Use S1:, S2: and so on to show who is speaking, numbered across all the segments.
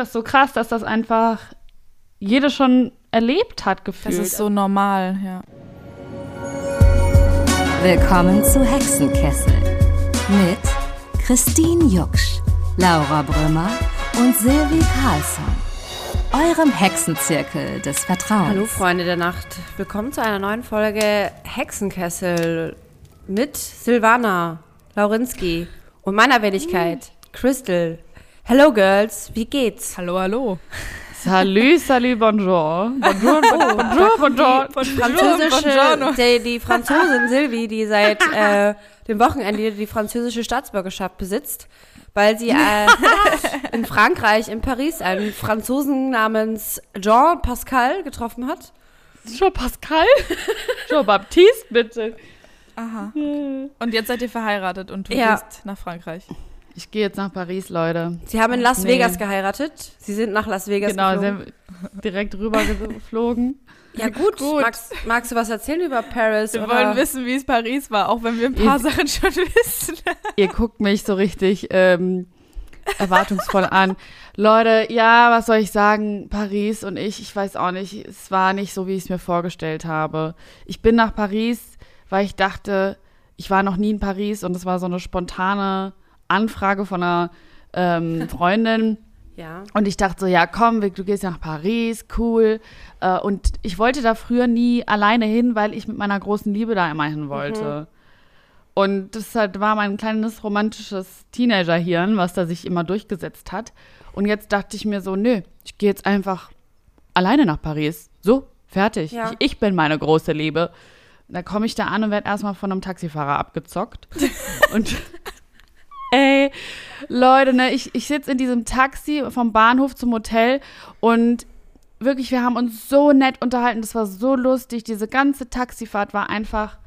S1: Das ist so krass, dass das einfach jede schon erlebt hat, gefühlt.
S2: Das ist so normal, ja.
S3: Willkommen zu Hexenkessel mit Christine Jucksch, Laura Brümmer und Silvi Carlsson. Eurem Hexenzirkel des Vertrauens.
S4: Hallo Freunde der Nacht, willkommen zu einer neuen Folge Hexenkessel mit Silvana Laurinski und meiner Wenigkeit Crystal. Hello Girls, wie geht's?
S2: Hallo, hallo.
S1: Salut, salut, bonjour. Bonjour,
S4: Oh,
S1: bonjour, bonjour.
S4: Die französische, die, die Franzosin Sylvie, die seit äh, dem Wochenende die französische Staatsbürgerschaft besitzt, weil sie äh, in Frankreich, in Paris, einen Franzosen namens Jean Pascal getroffen hat.
S1: Jean Pascal? Jean Baptiste, bitte.
S2: Aha. Und jetzt seid ihr verheiratet und du
S4: Ja.
S2: gehst nach Frankreich.
S1: Ich gehe jetzt nach Paris, Leute.
S4: Sie haben in Las
S1: Nee.
S4: Vegas geheiratet. Sie sind nach Las Vegas
S1: Genau,
S4: geflogen.
S1: sind direkt rüber geflogen.
S4: Ja gut,
S2: Gut.
S4: Magst, magst du was erzählen über Paris?
S2: Wir
S4: oder?
S2: wollen wissen, wie es Paris war, auch wenn wir ein paar
S1: Ist-
S2: Sachen schon wissen.
S1: Ihr guckt mich so richtig ähm, erwartungsvoll an. Leute, ja, was soll ich sagen? Paris und ich, ich weiß auch nicht, es war nicht so, wie ich es mir vorgestellt habe. Ich bin nach Paris, weil ich dachte, ich war noch nie in Paris und es war so eine spontane Anfrage von einer ähm, Freundin.
S4: Ja.
S1: Und ich dachte so, ja, komm, du gehst nach Paris, cool. Äh, Und ich wollte da früher nie alleine hin, weil ich mit meiner großen Liebe da immer hin wollte. Und das halt war mein kleines romantisches Teenagerhirn, was da sich immer durchgesetzt hat. Und jetzt dachte ich mir so, nö, ich gehe jetzt einfach alleine nach Paris. So, fertig.
S4: Ja.
S1: Ich, ich bin meine große Liebe. Da komme ich da an und werde erstmal von einem Taxifahrer abgezockt. und ey, Leute, ne, ich, ich sitze in diesem Taxi vom Bahnhof zum Hotel und wirklich, wir haben uns so nett unterhalten. Das war so lustig. Diese ganze Taxifahrt war einfach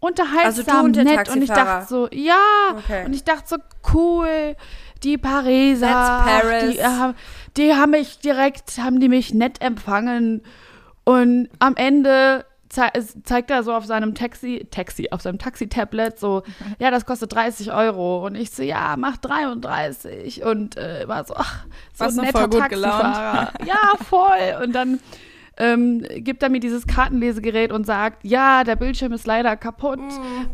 S1: unterhaltsam,
S4: Also und
S1: nett. Und ich dachte so, ja.
S4: Okay.
S1: Und ich dachte so, cool. Die Pariser,
S4: Paris.
S1: Die, äh, die haben mich direkt, haben die mich nett empfangen. Und am Ende es zeigt er so auf seinem Taxi, Taxi, auf seinem Taxi-Tablet so, ja, das kostet 30 Euro. Und ich so, ja, mach 33. Und äh, war so, ach, so ein netter Taxifahrer. Ja, voll. Und dann ähm, gibt er mir dieses Kartenlesegerät und sagt, ja, der Bildschirm ist leider kaputt.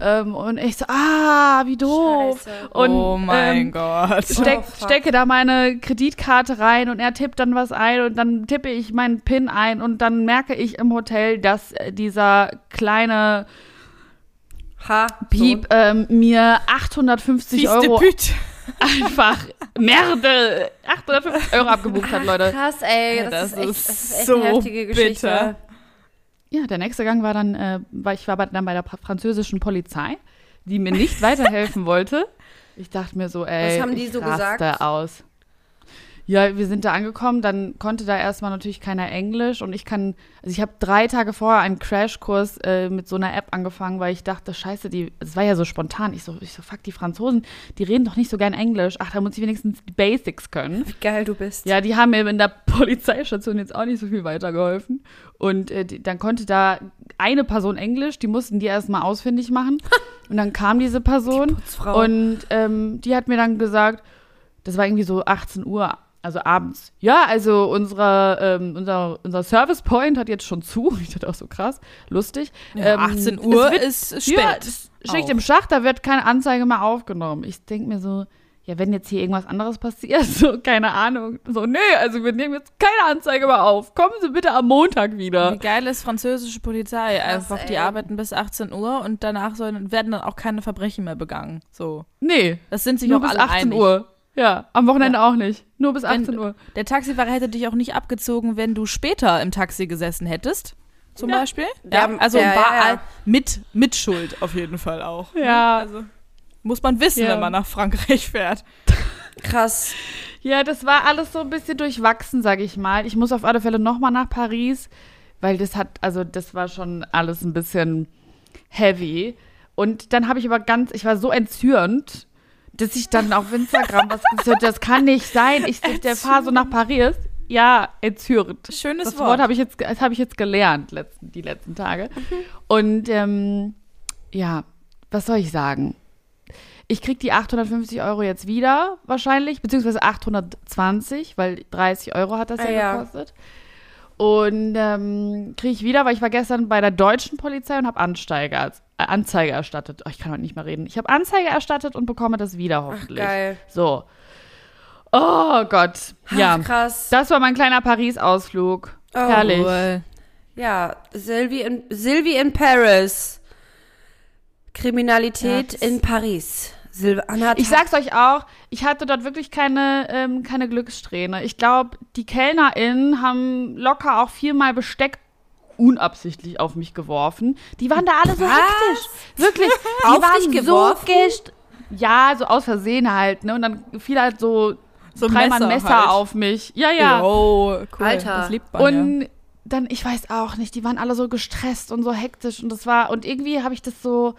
S1: Ähm, und ich so, ah, wie doof.
S4: Scheiße.
S1: Und,
S2: oh mein
S1: ähm,
S2: Gott.
S1: steck,
S4: Oh,
S1: stecke da meine Kreditkarte rein und er tippt dann was ein und dann tippe ich meinen PIN ein und dann merke ich im Hotel, dass äh, dieser kleine
S4: Ha.
S1: Piep ähm, mir 850
S2: Fies de
S1: Euro einfach Merde 850 Euro abgebucht hat, Leute.
S4: Krass, ey. Das,
S2: das
S4: ist echt,
S2: ist
S4: das ist echt
S2: so
S4: eine heftige Geschichte.
S2: bitter.
S1: Ja, der nächste Gang war dann, äh, ich war bei- dann bei der französischen Polizei, die mir nicht weiterhelfen wollte. Ich dachte mir so, ey,
S4: Was haben die
S1: ich
S4: so gesagt?
S1: aus. Ja, wir sind da angekommen, dann konnte da erstmal natürlich keiner Englisch und ich kann, also ich habe drei Tage vorher einen Crashkurs äh, mit so einer App angefangen, weil ich dachte, scheiße, die, es war ja so spontan. Ich so, ich so, fuck, die Franzosen, die reden doch nicht so gern Englisch. Ach, da muss ich wenigstens die Basics können.
S4: Wie geil du bist.
S1: Ja, die haben mir in der Polizeistation jetzt auch nicht so viel weitergeholfen. Und äh, die, dann konnte da eine Person Englisch, die mussten die erstmal ausfindig machen. Und dann kam diese Person
S4: Putzfrau.
S1: und ähm, die hat mir dann gesagt, das war irgendwie so 18 Uhr, also abends. Ja, also unsere, ähm, unser, unser Service Point hat jetzt schon zu. Ich dachte auch so krass, lustig.
S2: Ja,
S1: Ähm,
S2: 18
S1: es
S2: Uhr
S1: wird-
S2: ist spät.
S1: Ja, Schicht im Schacht, da wird keine Anzeige mehr aufgenommen. Ich denke mir so, ja, wenn jetzt hier irgendwas anderes passiert, so, keine Ahnung. So, nee, also wir nehmen jetzt keine Anzeige mehr auf. Kommen Sie bitte am Montag
S2: Wie
S1: wieder.
S2: geil ist französische Polizei? Einfach, die
S4: ey.
S2: arbeiten bis 18 Uhr und danach sollen, werden dann auch keine Verbrechen mehr begangen. So.
S1: Nee,
S2: Das sind sich
S1: nur
S2: auch
S1: bis
S2: alle
S1: 18
S2: einig.
S1: Uhr. Ja, am Wochenende auch nicht. Nur bis 18
S2: Wenn-
S1: Uhr.
S2: Der Taxifahrer hätte dich auch nicht abgezogen, wenn du später im Taxi gesessen hättest. Zum Beispiel.
S4: Der-
S2: ja, also war
S4: ja, ja.
S2: mit mit Schuld auf jeden Fall auch.
S1: Ja.
S2: Also muss man wissen,
S1: Ja.
S2: wenn man nach Frankreich fährt.
S4: Krass.
S1: Ja, das war alles so ein bisschen durchwachsen, sag ich mal. Ich muss auf alle Fälle nochmal nach Paris, weil das hat, also das war schon alles ein bisschen heavy. Und dann habe ich aber ganz, ich war so entzürnt, dass ich dann auf Instagram was gesagt das kann nicht sein. Ich der fahre so nach Paris. Ja, entzürnt.
S2: Schönes
S1: Das
S2: Wort.
S1: Wort habe ich jetzt, das habe ich jetzt gelernt letzten, die letzten Tage. Und ähm, ja, was soll ich sagen? ich krieg die 850 Euro jetzt wieder wahrscheinlich, beziehungsweise 820, weil 30 Euro hat das
S4: Ah,
S1: ja,
S4: ja.
S1: gekostet. Und ähm, kriege ich wieder, weil ich war gestern bei der deutschen Polizei und habe Anzeige, äh, Anzeige erstattet. Oh, ich kann heute nicht mehr reden. Ich habe Anzeige erstattet und bekomme das wieder
S4: Ach,
S1: hoffentlich.
S4: geil.
S1: So. Oh Gott. Ja.
S4: Ach, krass.
S1: Das war mein kleiner Paris-Ausflug.
S4: Oh,
S1: Herrlich.
S2: Cool.
S4: Ja, Sylvie in, Sylvie in Paris. Kriminalität
S1: Ja,
S4: in Paris. Silve Anna
S1: Ich sag's euch auch, ich hatte dort wirklich keine, ähm, keine Glückssträhne. Ich glaube, die KellnerInnen haben locker auch viermal Besteck unabsichtlich auf mich geworfen. Die waren da alle so
S4: Was?
S1: hektisch. Wirklich. Die
S4: Auf
S1: waren
S4: dich
S1: so
S4: geworfen?
S1: gest Ja, so aus Versehen halt, ne? Und dann fiel halt so,
S2: So ein
S1: dreimal
S2: Messer
S1: Messer
S2: halt.
S1: auf mich. Ja, ja.
S2: Oh, cool.
S4: Alter.
S2: Das liebt man ja.
S1: Und dann, ich weiß auch nicht, die waren alle so gestresst und so hektisch und das war, und irgendwie habe ich das so,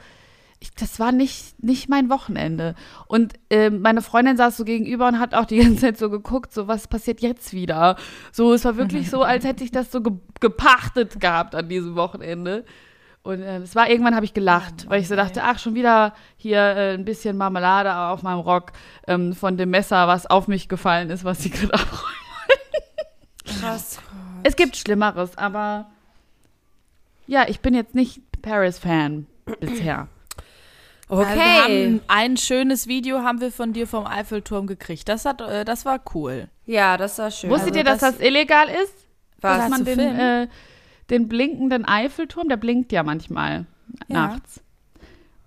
S1: ich, das war nicht, nicht mein Wochenende. Und ähm, meine Freundin saß so gegenüber und hat auch die ganze Zeit so geguckt, so was passiert jetzt wieder. So, es war wirklich so, als hätte ich das so ge gepachtet gehabt an diesem Wochenende. Und äh, es war irgendwann habe ich gelacht, weil ich so dachte, ach, schon wieder hier äh, ein bisschen Marmelade auf meinem Rock ähm, von dem Messer, was auf mich gefallen ist, was sie gerade abräumen.
S4: krass.
S1: Es gibt Schlimmeres, aber ja, ich bin jetzt nicht Paris-Fan bisher.
S2: Also wir
S4: Okay.
S2: haben ein schönes Video haben wir von dir vom Eiffelturm gekriegt. Das hat, äh, das war cool.
S4: Ja, das war schön.
S1: Wusstet
S2: Also
S1: ihr, dass das,
S2: das-
S1: illegal ist?
S4: Was?
S1: Dass man den, äh, den blinkenden Eiffelturm, der blinkt ja manchmal
S2: Ja.
S1: nachts.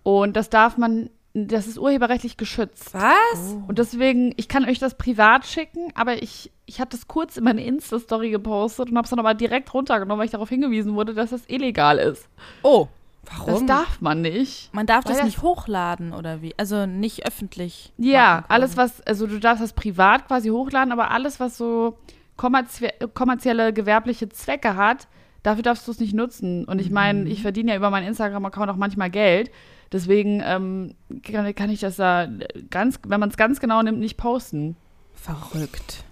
S1: Und das darf man, das ist urheberrechtlich geschützt.
S4: Was?
S1: Und deswegen, ich kann euch das privat schicken, aber ich, ich hatte das kurz in meine Insta-Story gepostet und habe es dann aber direkt runtergenommen, weil ich darauf hingewiesen wurde, dass das illegal ist.
S2: Oh,
S1: Das
S4: Warum?
S1: darf man nicht.
S2: man darf
S1: Weil
S2: das
S1: das-
S2: nicht hochladen oder wie? Also nicht öffentlich.
S1: Ja, alles was, also du darfst das privat quasi hochladen, aber alles, was so kommerzie kommerzielle, gewerbliche Zwecke hat, dafür darfst du es nicht nutzen. Und ich meine, ich verdiene ja über meinen Instagram-Account auch manchmal Geld. Deswegen ähm, kann, kann ich das da ganz, wenn man es ganz genau nimmt, nicht posten.
S2: Verrückt.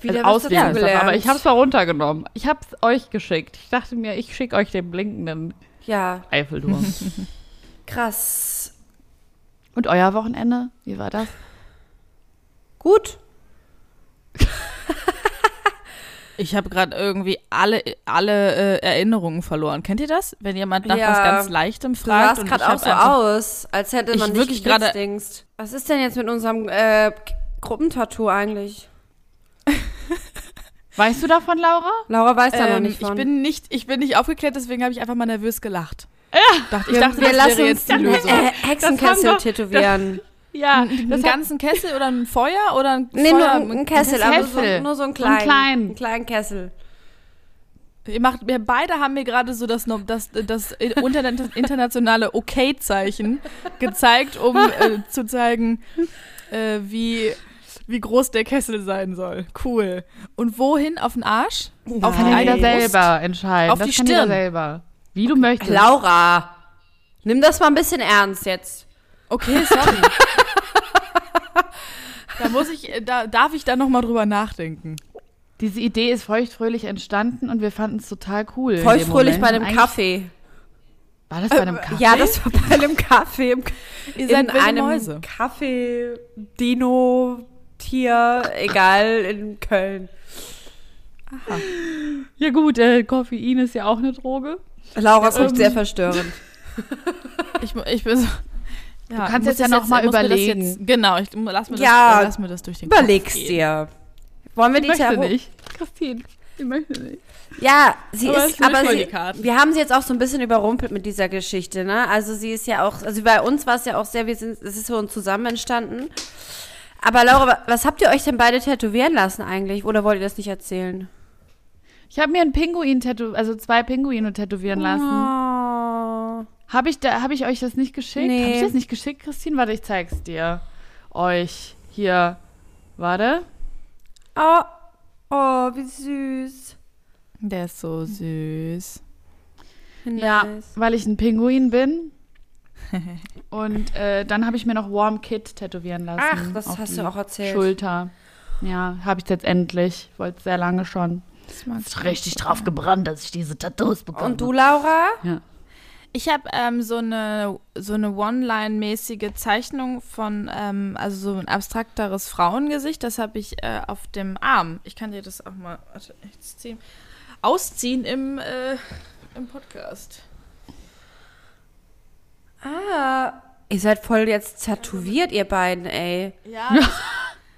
S4: Wieder
S1: also auswählen. Aber ich habe es mal runtergenommen. Ich habe es euch geschickt. Ich dachte mir, ich schicke euch den blinkenden
S4: Ja,
S1: Eiffelturm.
S4: krass.
S1: Und euer Wochenende? Wie war das?
S4: Gut.
S2: Ich habe gerade irgendwie alle, alle äh, Erinnerungen verloren. Kennt ihr das? Wenn jemand nach
S4: Ja.
S2: was ganz Leichtem
S4: Du
S2: fragt
S4: sahst
S2: und
S4: gerade
S2: ich
S4: auch so
S2: einfach,
S4: aus, als hätte
S2: Ich
S4: man
S2: wirklich
S4: dich
S2: gerade-
S4: gerade. Was ist denn jetzt mit unserem äh, Gruppentattoo eigentlich?
S1: Weißt du davon, Laura?
S4: Laura weiß da noch
S2: Ähm,
S4: nicht von.
S2: ich bin nicht, ich bin nicht aufgeklärt, deswegen habe ich einfach mal nervös gelacht. Ja. Dachte, ich
S4: wir,
S2: dachte,
S4: wir
S2: das
S4: lassen
S2: wäre
S4: uns
S2: jetzt die Lösung.
S4: äh,
S1: Das
S4: Hexenkessel tätowieren.
S1: Ja,
S2: einen ganzen Kessel oder ein Feuer oder ein
S4: Nee, nur
S2: Feuer?
S4: ein, ein Kessel,
S1: ein
S4: aber so,
S1: Kessel.
S4: nur so einen
S1: So einen
S4: kleinen.
S1: kleinen.
S4: Einen kleinen Kessel.
S2: Ihr macht, wir beide haben mir gerade so das, das, das interna- internationale Okay-Zeichen gezeigt, um äh, zu zeigen, äh, wie, wie groß der Kessel sein soll. Cool. Und wohin? Auf den Arsch? Auf
S1: kann
S2: die
S1: jeder selber entscheiden.
S2: Auf
S1: das
S2: die
S1: kann jeder
S2: Stirn.
S1: selber. Wie du möchtest.
S4: Laura, nimm das mal ein bisschen ernst jetzt.
S2: Okay, sorry. da muss ich, äh, da darf ich da noch mal drüber nachdenken.
S1: Diese Idee ist feuchtfröhlich entstanden und wir fanden es total cool.
S4: Feuchtfröhlich bei einem Kaffee.
S1: War das bei einem Kaffee?
S4: Ja, das war bei einem Kaffee. Im,
S2: Ihr seid
S4: in einem
S2: Mäuse.
S4: Kaffee, Dino, Tier, egal, in Köln.
S1: Ja gut, äh, Koffein ist ja auch eine Droge.
S4: Laura guckt
S1: Ähm.
S4: sehr verstörend.
S2: Ich, ich bin so. Ja,
S1: kannst jetzt ja noch mal
S2: das
S1: überlegen.
S2: Jetzt, genau, ich lass mir, das,
S4: Ja,
S2: äh, lass mir das durch den Kopf
S4: Überleg's
S2: gehen.
S4: dir. Wollen wir
S1: Ich
S4: die
S1: möchte
S4: Terror
S1: nicht. Christine, ich möchte nicht.
S4: Ja, sie
S2: Aber
S4: ist, aber sie, wir haben sie jetzt auch so ein bisschen überrumpelt mit dieser Geschichte, ne? Also sie ist ja auch, also bei uns war es ja auch sehr, wir sind, es ist so zusammen entstanden. Aber Laura, wa- was habt ihr euch denn beide tätowieren lassen eigentlich? Oder wollt ihr das nicht erzählen?
S1: Ich habe mir einen Pinguin tätowiert, also zwei Pinguine tätowieren lassen.
S4: Oh.
S1: Habe ich, da, hab ich euch das nicht geschickt?
S4: Nee.
S1: Habe ich das nicht geschickt, Christine? Warte, ich zeig's dir. Euch. Hier. Warte.
S4: Oh, oh, wie süß.
S2: Der ist so süß.
S1: Ja,
S4: Nice.
S1: weil ich ein Pinguin bin. Und äh, dann habe ich mir noch Warm Kid tätowieren lassen.
S4: Ach, das
S1: auf
S4: hast
S1: die
S4: du auch erzählt.
S1: Schulter. Ja, habe ich jetzt endlich. Wollte sehr lange schon.
S2: Das
S1: Ist richtig drauf gebrannt, dass ich diese Tattoos bekomme.
S4: Und du, Laura?
S2: Ich habe ähm, so eine so eine One-Line-mäßige Zeichnung von, ähm, also so ein abstrakteres Frauengesicht. Das habe ich äh, auf dem Arm. Ich kann dir das auch mal warte, ausziehen im, äh, im Podcast.
S4: Ah, ihr seid voll jetzt tätowiert, ihr beiden, ey.
S2: Ja,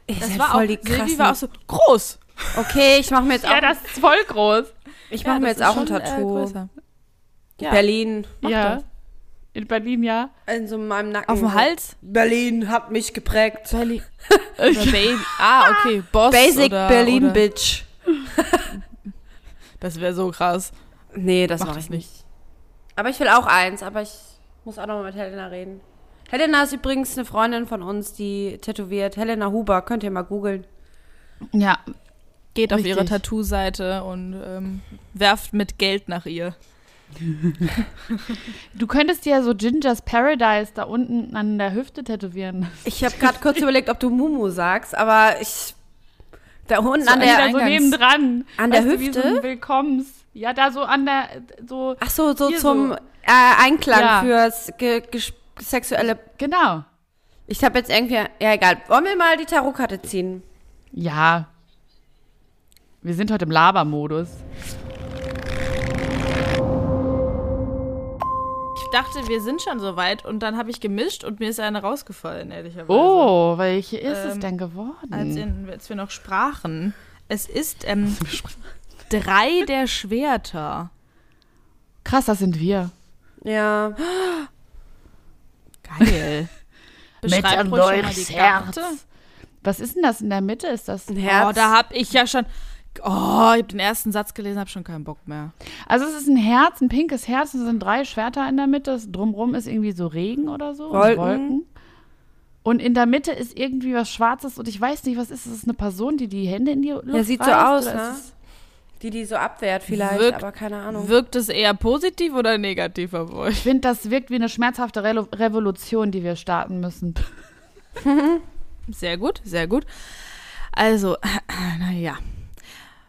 S4: Ihr
S2: das
S4: seid
S2: war auch,
S4: voll die
S2: Silvi
S4: krassen.
S2: war auch so groß.
S4: okay, ich mache mir jetzt auch,
S1: Ja, das ist voll groß.
S4: ich mache mir
S2: das
S4: jetzt auch ein
S2: äh,
S4: Tattoo.
S2: größer. Ja.
S4: Berlin.
S1: ja.
S2: das.
S1: In Berlin, ja.
S4: In so meinem Nacken.
S2: Auf dem Hals?
S4: Berlin hat mich geprägt.
S2: Berlin. Ah, okay. Boss
S4: Basic
S2: oder,
S4: Berlin
S2: oder,
S4: Bitch.
S2: Das wäre so krass.
S4: Nee, das
S2: Mach
S4: mache
S2: das
S4: ich nicht. Aber ich will auch eins, aber ich muss auch noch mal mit Helena reden. Helena ist übrigens eine Freundin von uns, die tätowiert. Helena Huber, könnt ihr mal googeln.
S1: Ja,
S2: Geht auf
S1: Richtig.
S2: ihre Tattoo-Seite und ähm, werft mit Geld nach ihr.
S1: du könntest dir ja so Gingers Paradise da unten an der Hüfte tätowieren.
S4: Ich habe gerade kurz überlegt, ob du Mumu sagst, aber ich da unten
S2: So
S4: an der
S1: so nebendran.
S4: an der
S1: Weißt du, wie so
S4: Hüfte?
S1: ein Willkommens. Ja, da so an der, so,
S4: Ach so, so zum
S1: so.
S4: Äh, Einklang
S1: Ja.
S4: fürs ge ges- sexuelle.
S1: genau.
S4: Ich habe jetzt irgendwie ja egal. Wollen wir mal die Tarotkarte ziehen?
S1: Ja. Wir sind heute im Labermodus.
S2: Ich dachte, wir sind schon so weit und dann habe ich gemischt und mir ist eine rausgefallen, ehrlicherweise.
S1: Oh, welche ist es
S2: Ähm,
S1: denn geworden?
S2: Als, in, als wir noch sprachen. Es ist ähm, drei der Schwerter.
S1: Krass, das sind wir.
S4: Ja.
S2: Geil. Ruhig schon mal die Karte.
S1: Was ist denn das in der Mitte? Ist das?
S4: Ein Herz.
S2: Oh, da hab ich ja schon. Oh, ich habe den ersten Satz gelesen, habe schon keinen Bock mehr.
S1: Also es ist ein Herz, ein pinkes Herz, und es sind drei Schwerter in der Mitte. Drumrum ist irgendwie so Regen oder so. und
S4: Wolken.
S1: Und in der Mitte ist irgendwie was Schwarzes und ich weiß nicht, was ist. Ist es eine Person, die die Hände in die Luft
S4: Ja, sieht so
S1: reißt,
S4: aus,
S1: oder
S4: ne? Die, die so abwehrt vielleicht,
S2: Wirkt-
S4: aber keine Ahnung.
S2: Wirkt es eher positiv oder negativ auf
S1: Ich
S2: euch?
S1: finde, das wirkt wie eine schmerzhafte Re Revolution, die wir starten müssen.
S2: Sehr gut, sehr gut. Also, naja.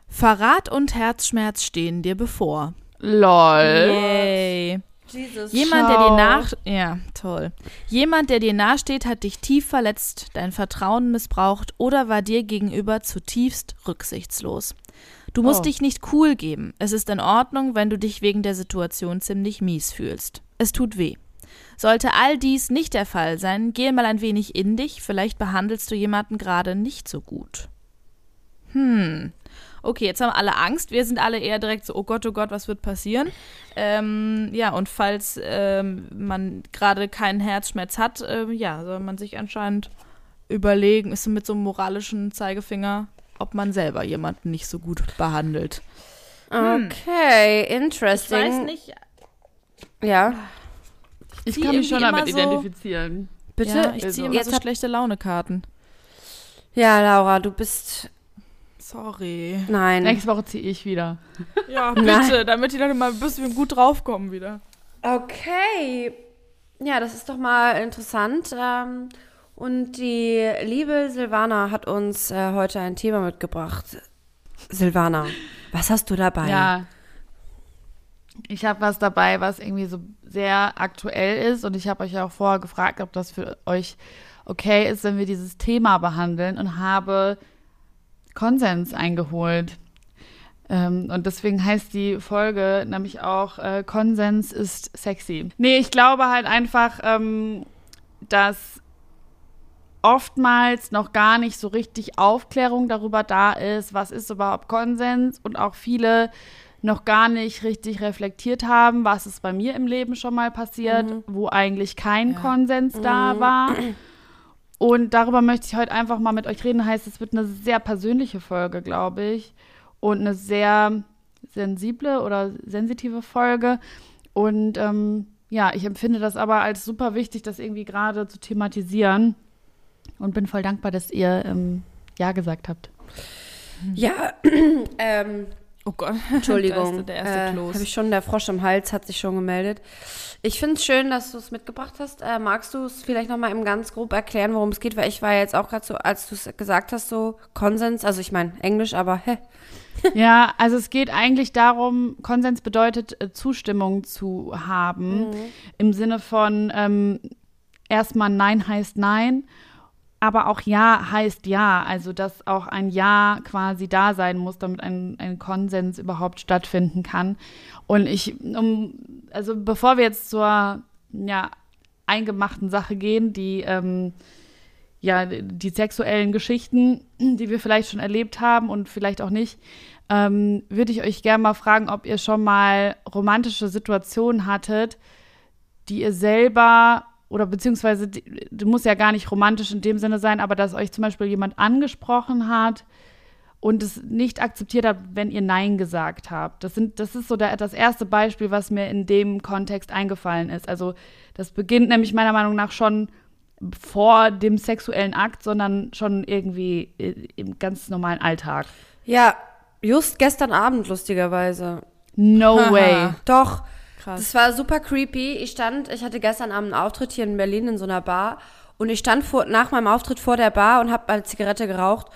S2: Verrat und Herzschmerz stehen dir bevor.
S1: Lol.
S2: Yay.
S4: Jesus.
S2: Jemand, der
S1: Ciao.
S2: dir nach. Ja, toll. Jemand, der dir nahesteht, hat dich tief verletzt, dein Vertrauen missbraucht oder war dir gegenüber zutiefst rücksichtslos. Du musst
S1: Oh.
S2: dich nicht cool geben. Es ist in Ordnung, wenn du dich wegen der Situation ziemlich mies fühlst. Es tut weh. Sollte all dies nicht der Fall sein, geh mal ein wenig in dich, vielleicht behandelst du jemanden gerade nicht so gut. Hm. Okay, jetzt haben alle Angst. Wir sind alle eher direkt so, oh Gott, oh Gott, was wird passieren? Ähm, ja, und falls ähm, man gerade keinen Herzschmerz hat, ähm, ja, soll man sich anscheinend überlegen, ist mit so einem moralischen Zeigefinger, ob man selber jemanden nicht so gut behandelt.
S4: Okay,
S2: Ich
S4: interesting.
S2: weiß nicht.
S4: Ja,
S1: Ich kann mich schon damit
S2: so-
S1: identifizieren.
S4: bitte.
S2: Ja, ich
S1: Also,
S2: ziehe immer
S4: jetzt
S2: so schlechte Laune-Karten.
S4: ja, Laura, du bist.
S2: Sorry.
S4: Nein.
S1: Nächste Woche ziehe ich wieder.
S2: Ja,
S4: Nein.
S2: bitte, damit die Leute mal ein bisschen gut draufkommen wieder.
S4: Okay. Ja, das ist doch mal interessant. Ähm, und die liebe Silvana hat uns äh, heute ein Thema mitgebracht. Silvana, was hast du dabei?
S1: Ja. Ich habe was dabei, was irgendwie so sehr aktuell ist und ich habe euch ja auch vorher gefragt, ob das für euch okay ist, wenn wir dieses Thema behandeln und habe Konsens eingeholt. Ähm, und deswegen heißt die Folge nämlich auch äh, Konsens ist sexy. Nee, ich glaube halt einfach, ähm, dass oftmals noch gar nicht so richtig Aufklärung darüber da ist, was ist überhaupt Konsens und auch viele noch gar nicht richtig reflektiert haben, was ist bei mir im Leben schon mal passiert, wo eigentlich kein
S2: Ja.
S1: Konsens da war. Und darüber möchte ich heute einfach mal mit euch reden. Heißt, es wird eine sehr persönliche Folge, glaube ich. Und eine sehr sensible oder sensitive Folge. Und ähm, ja, ich empfinde das aber als super wichtig, das irgendwie gerade zu thematisieren. Und bin voll dankbar, dass ihr ähm, Ja gesagt habt.
S4: Ja, ähm,
S2: Oh Gott.
S4: Entschuldigung. Äh,
S2: Kloß.
S4: Habe ich schon, der Frosch im Hals hat sich schon gemeldet. Ich finde es schön, dass du es mitgebracht hast. Äh, magst du es vielleicht nochmal im ganz grob erklären, worum es geht? Weil ich war jetzt auch gerade so, als du es gesagt hast, so Konsens, also ich meine Englisch, aber hä?
S1: Ja, also es geht eigentlich darum, Konsens bedeutet, äh, Zustimmung zu haben. Im Sinne von ähm, erstmal Nein heißt Nein, aber auch Ja heißt Ja. Also dass auch ein Ja quasi da sein muss, damit ein, ein Konsens überhaupt stattfinden kann. Und ich, um, also bevor wir jetzt zur ja, eingemachten Sache gehen, die ähm, ja, die sexuellen Geschichten, die wir vielleicht schon erlebt haben und vielleicht auch nicht, ähm, würde ich euch gerne mal fragen, ob ihr schon mal romantische Situationen hattet, die ihr selber oder beziehungsweise, die, die muss ja gar nicht romantisch in dem Sinne sein, aber dass euch zum Beispiel jemand angesprochen hat und es nicht akzeptiert hat, wenn ihr Nein gesagt habt. Das, sind, das ist so der, das erste Beispiel, was mir in dem Kontext eingefallen ist. Also das beginnt nämlich meiner Meinung nach schon vor dem sexuellen Akt, sondern schon irgendwie i- im ganz normalen Alltag.
S4: Ja, just gestern Abend, lustigerweise.
S1: No way.
S4: Doch,
S2: Krass.
S4: das war super creepy. Ich stand, ich hatte gestern Abend einen Auftritt hier in Berlin in so einer Bar und ich stand vor, nach meinem Auftritt vor der Bar und habe eine Zigarette geraucht.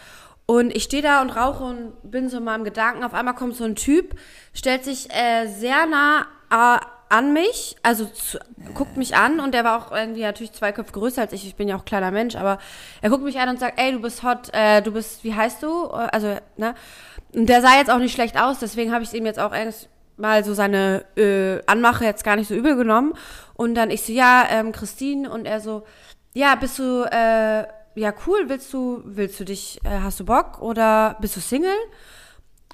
S4: Und ich stehe da und rauche und bin so in meinem Gedanken. Auf einmal kommt so ein Typ, stellt sich äh, sehr nah äh, an mich, also zu, guckt mich an und der war auch irgendwie natürlich zwei Köpfe größer als ich. Ich bin ja auch kleiner Mensch, aber er guckt mich an und sagt, ey, du bist hot, äh, du bist, wie heißt du? Äh, Also, ne? Und der sah jetzt auch nicht schlecht aus, deswegen habe ich ihm jetzt auch erst mal so seine äh, Anmache jetzt gar nicht so übel genommen. Und dann ich so, ja, ähm, Christine und er so, ja, bist du, äh, ja cool, willst du, willst du dich, äh, hast du Bock oder bist du Single?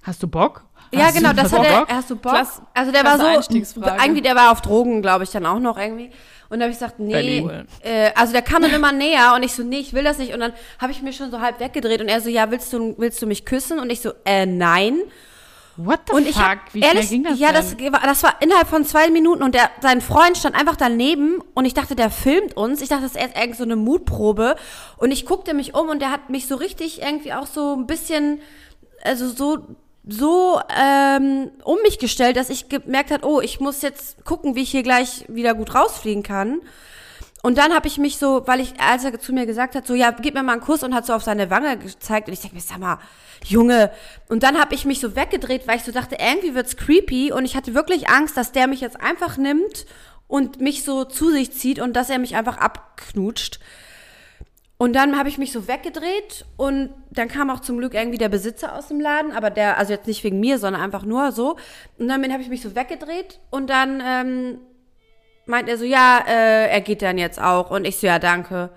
S1: Hast du Bock?
S4: Ja,
S1: Hast
S4: genau, das hat
S1: Bock?
S4: er, hast du Bock?
S2: Klass-
S4: also der war
S2: klasse
S4: so, irgendwie, der war auf Drogen, glaube ich, dann auch noch irgendwie. Und da habe ich gesagt, nee, äh, also der kam dann immer näher und ich so, nee, ich will das nicht. Und dann habe ich mir schon so halb weggedreht und er so, ja, willst du, willst du mich küssen? Und ich so, äh, nein.
S1: What the
S4: Und ich
S1: fuck?
S4: hab,
S1: Wie
S4: ehrlich,
S1: ging das
S4: ja,
S1: denn?
S4: das, war- das war innerhalb von zwei Minuten und der, sein Freund stand einfach daneben und ich dachte, der filmt uns. Ich dachte, das ist irgendwie so eine Mutprobe. Und ich guckte mich um und der hat mich so richtig irgendwie auch so ein bisschen, also so, so ähm, um mich gestellt, dass ich gemerkt habe, oh, ich muss jetzt gucken, wie ich hier gleich wieder gut rausfliegen kann. Und dann habe ich mich so, weil ich, als er zu mir gesagt hat, so, ja, gib mir mal einen Kuss und hat so auf seine Wange gezeigt und ich denke mir, sag mal, Junge. Und dann habe ich mich so weggedreht, weil ich so dachte, irgendwie wird's creepy und ich hatte wirklich Angst, dass der mich jetzt einfach nimmt und mich so zu sich zieht und dass er mich einfach abknutscht. Und dann habe ich mich so weggedreht und dann kam auch zum Glück irgendwie der Besitzer aus dem Laden, aber der, also jetzt nicht wegen mir, sondern einfach nur so. Und dann habe ich mich so weggedreht und dann ähm, meint er so, ja, äh, er geht dann jetzt auch. Und ich so, ja, danke.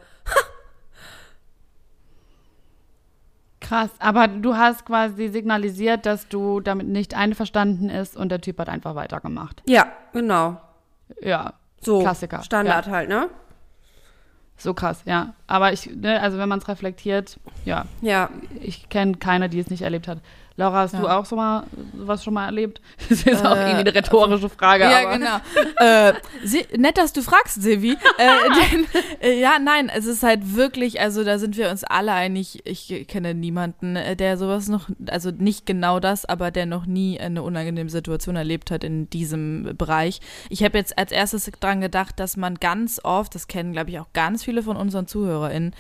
S1: Krass, aber du hast quasi signalisiert, dass du damit nicht einverstanden ist und der Typ hat einfach weitergemacht.
S4: Ja, genau.
S1: Ja,
S4: So.
S1: Klassiker.
S4: Standard halt, ne?
S1: so krass, ja. Aber ich, ne, also wenn man es reflektiert, ja,
S4: Ja.
S1: ich kenne keine, die es nicht erlebt hat. Laura, hast du
S2: Ja.
S1: auch so mal sowas schon mal erlebt? Das ist auch irgendwie eine rhetorische Frage.
S2: Ja,
S1: aber.
S2: genau. äh, Sie, nett, dass du fragst, Silvi. Äh, denn, äh, ja, nein, es ist halt wirklich, also da sind wir uns alle einig. Ich kenne niemanden, äh, der sowas noch, also nicht genau das, aber der noch nie eine unangenehme Situation erlebt hat in diesem Bereich. Ich habe jetzt als erstes dran gedacht, dass man ganz oft, das kennen, glaube ich, auch ganz viele von unseren ZuhörerInnen,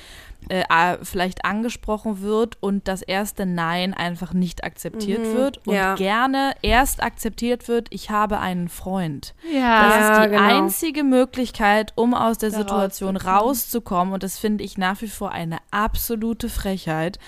S2: äh, vielleicht angesprochen wird und das erste Nein einfach nicht akzeptiert wird und
S4: ja.
S2: gerne erst akzeptiert wird, ich habe einen Freund.
S1: Ja.
S2: Das ist die
S4: genau.
S2: einzige Möglichkeit, um aus der
S1: Da
S2: Situation rauszukommen. Und das finde ich nach wie vor eine absolute Frechheit.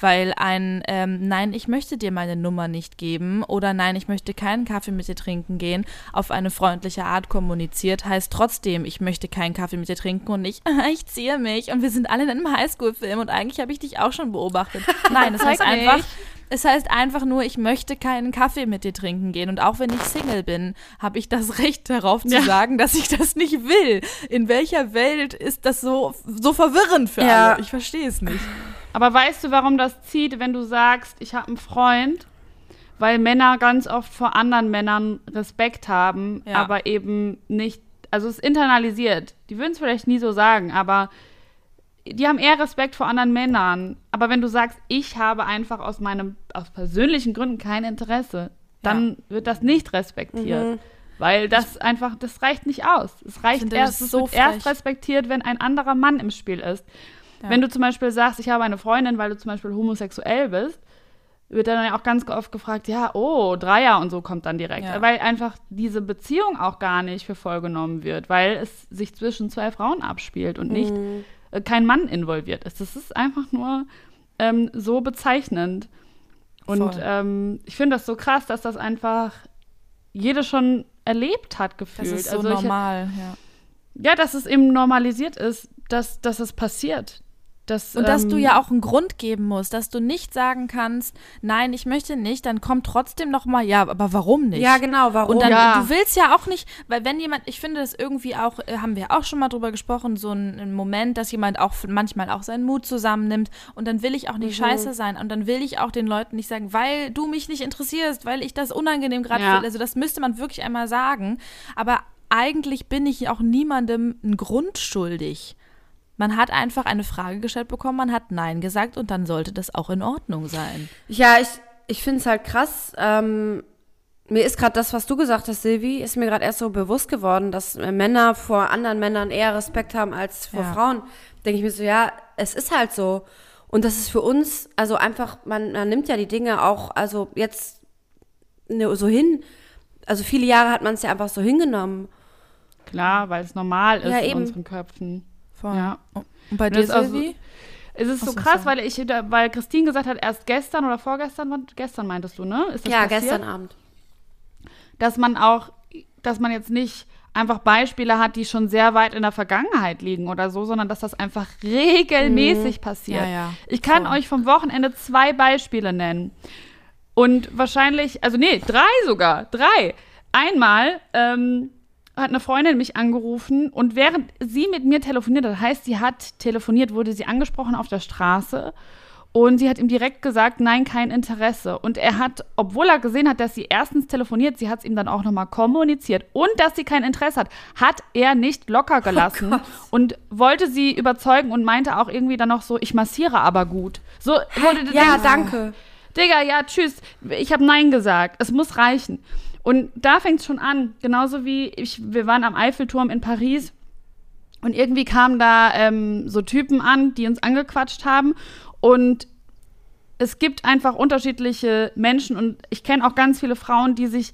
S2: Weil ein ähm, Nein, ich möchte dir meine Nummer nicht geben oder Nein, ich möchte keinen Kaffee mit dir trinken gehen, auf eine freundliche Art kommuniziert, heißt trotzdem, ich möchte keinen Kaffee mit dir trinken und nicht, ich ziehe mich und wir sind alle in einem Highschool-Film und eigentlich habe ich dich auch schon beobachtet. Nein, das heißt einfach, es heißt einfach nur, ich möchte keinen Kaffee mit dir trinken gehen. Und auch wenn ich Single bin, habe ich das Recht darauf zu
S1: Ja.
S2: sagen, dass ich das nicht will. In welcher Welt ist das so, so verwirrend für
S4: Ja.
S2: alle? Ich verstehe es nicht.
S1: Aber weißt du, warum das zieht, wenn du sagst, ich habe einen Freund? Weil Männer ganz oft vor anderen Männern Respekt haben,
S2: Ja.
S1: aber eben nicht, also es ist internalisiert. Die würden es vielleicht nie so sagen, aber die haben eher Respekt vor anderen Männern. Aber wenn du sagst, ich habe einfach aus meinem, aus persönlichen Gründen kein Interesse, dann wird das nicht respektiert.
S4: Mhm.
S1: Weil das einfach, das reicht nicht aus. Es reicht erst,
S2: so
S1: erst respektiert, wenn ein anderer Mann im Spiel ist.
S2: Ja.
S1: Wenn du zum Beispiel sagst, ich habe eine Freundin, weil du zum Beispiel homosexuell bist, wird dann ja auch ganz oft gefragt, ja, oh, Dreier und so kommt dann direkt.
S2: Ja.
S1: Weil einfach diese Beziehung auch gar nicht für voll genommen wird, weil es sich zwischen zwei Frauen abspielt und nicht äh, kein Mann involviert ist. Das ist einfach nur ähm, so bezeichnend. Und ähm, ich finde das so krass, dass das einfach jede schon erlebt hat,
S2: Das
S1: gefühlt.
S2: ist so
S1: also ich,
S2: normal, ja.
S1: ja, dass es eben normalisiert ist, dass, dass es passiert. Dass,
S2: Und dass
S1: ähm,
S2: du ja auch einen Grund geben musst, dass du nicht sagen kannst, nein, ich möchte nicht, dann kommt trotzdem noch mal, ja, aber warum nicht?
S4: Ja, genau, warum?
S2: Und dann,
S1: Ja.
S2: du willst ja auch nicht, weil wenn jemand, ich finde das irgendwie auch, äh, haben wir auch schon mal drüber gesprochen, so ein, Moment, dass jemand auch manchmal auch seinen Mut zusammennimmt und dann will ich auch nicht scheiße sein und dann will ich auch den Leuten nicht sagen, weil du mich nicht interessierst, weil ich das unangenehm gerade
S1: Ja.
S2: finde. Also das müsste man wirklich einmal sagen. Aber eigentlich bin ich auch niemandem einen Grund schuldig. Man hat einfach eine Frage gestellt bekommen, man hat Nein gesagt und dann sollte das auch in Ordnung sein.
S4: Ja, ich, ich finde es halt krass. Ähm, mir ist gerade das, was du gesagt hast, Silvi, ist mir gerade erst so bewusst geworden, dass äh, Männer vor anderen Männern eher Respekt haben als vor
S2: Ja.
S4: Frauen. Denke ich mir so, ja, es ist halt so. Und das ist für uns, also einfach, man, man nimmt ja die Dinge auch, also jetzt ne, so hin. Also viele Jahre hat man es ja einfach so hingenommen.
S1: Klar, weil es normal ist
S4: Ja,
S1: in unseren Köpfen.
S2: Voll.
S1: Ja.
S2: Und bei
S1: Und
S2: dir,
S1: ist auch so-
S2: Silvi?
S1: Es ist so
S2: so,
S1: krass, weil ich, weil Christine gesagt hat, erst gestern oder vorgestern, gestern meintest du, ne? Ist das
S4: ja,
S1: passiert?
S4: gestern Abend.
S1: Dass man auch, dass man jetzt nicht einfach Beispiele hat, die schon sehr weit in der Vergangenheit liegen oder so, sondern dass das einfach regelmäßig passiert.
S2: Ja, ja.
S1: Ich kann
S2: Voll.
S1: euch vom Wochenende zwei Beispiele nennen. Und wahrscheinlich, also nee, drei sogar, drei. Einmal ähm, hat eine Freundin mich angerufen und während sie mit mir telefoniert hat, heißt, sie hat telefoniert, wurde sie angesprochen auf der Straße und sie hat ihm direkt gesagt, nein, kein Interesse. Und er hat, obwohl er gesehen hat, dass sie erstens telefoniert, sie hat es ihm dann auch nochmal kommuniziert und dass sie kein Interesse hat, hat er nicht locker gelassen und wollte sie überzeugen und meinte auch irgendwie dann noch so, ich massiere aber gut. So, wurde
S4: Ja, danke.
S1: Digga, ja, tschüss. Ich habe Nein gesagt. Es muss reichen. Und da fängt es schon an. Genauso wie ich, wir waren am Eiffelturm in Paris und irgendwie kamen da ähm, so Typen an, die uns angequatscht haben. Und es gibt einfach unterschiedliche Menschen und ich kenne auch ganz viele Frauen, die sich,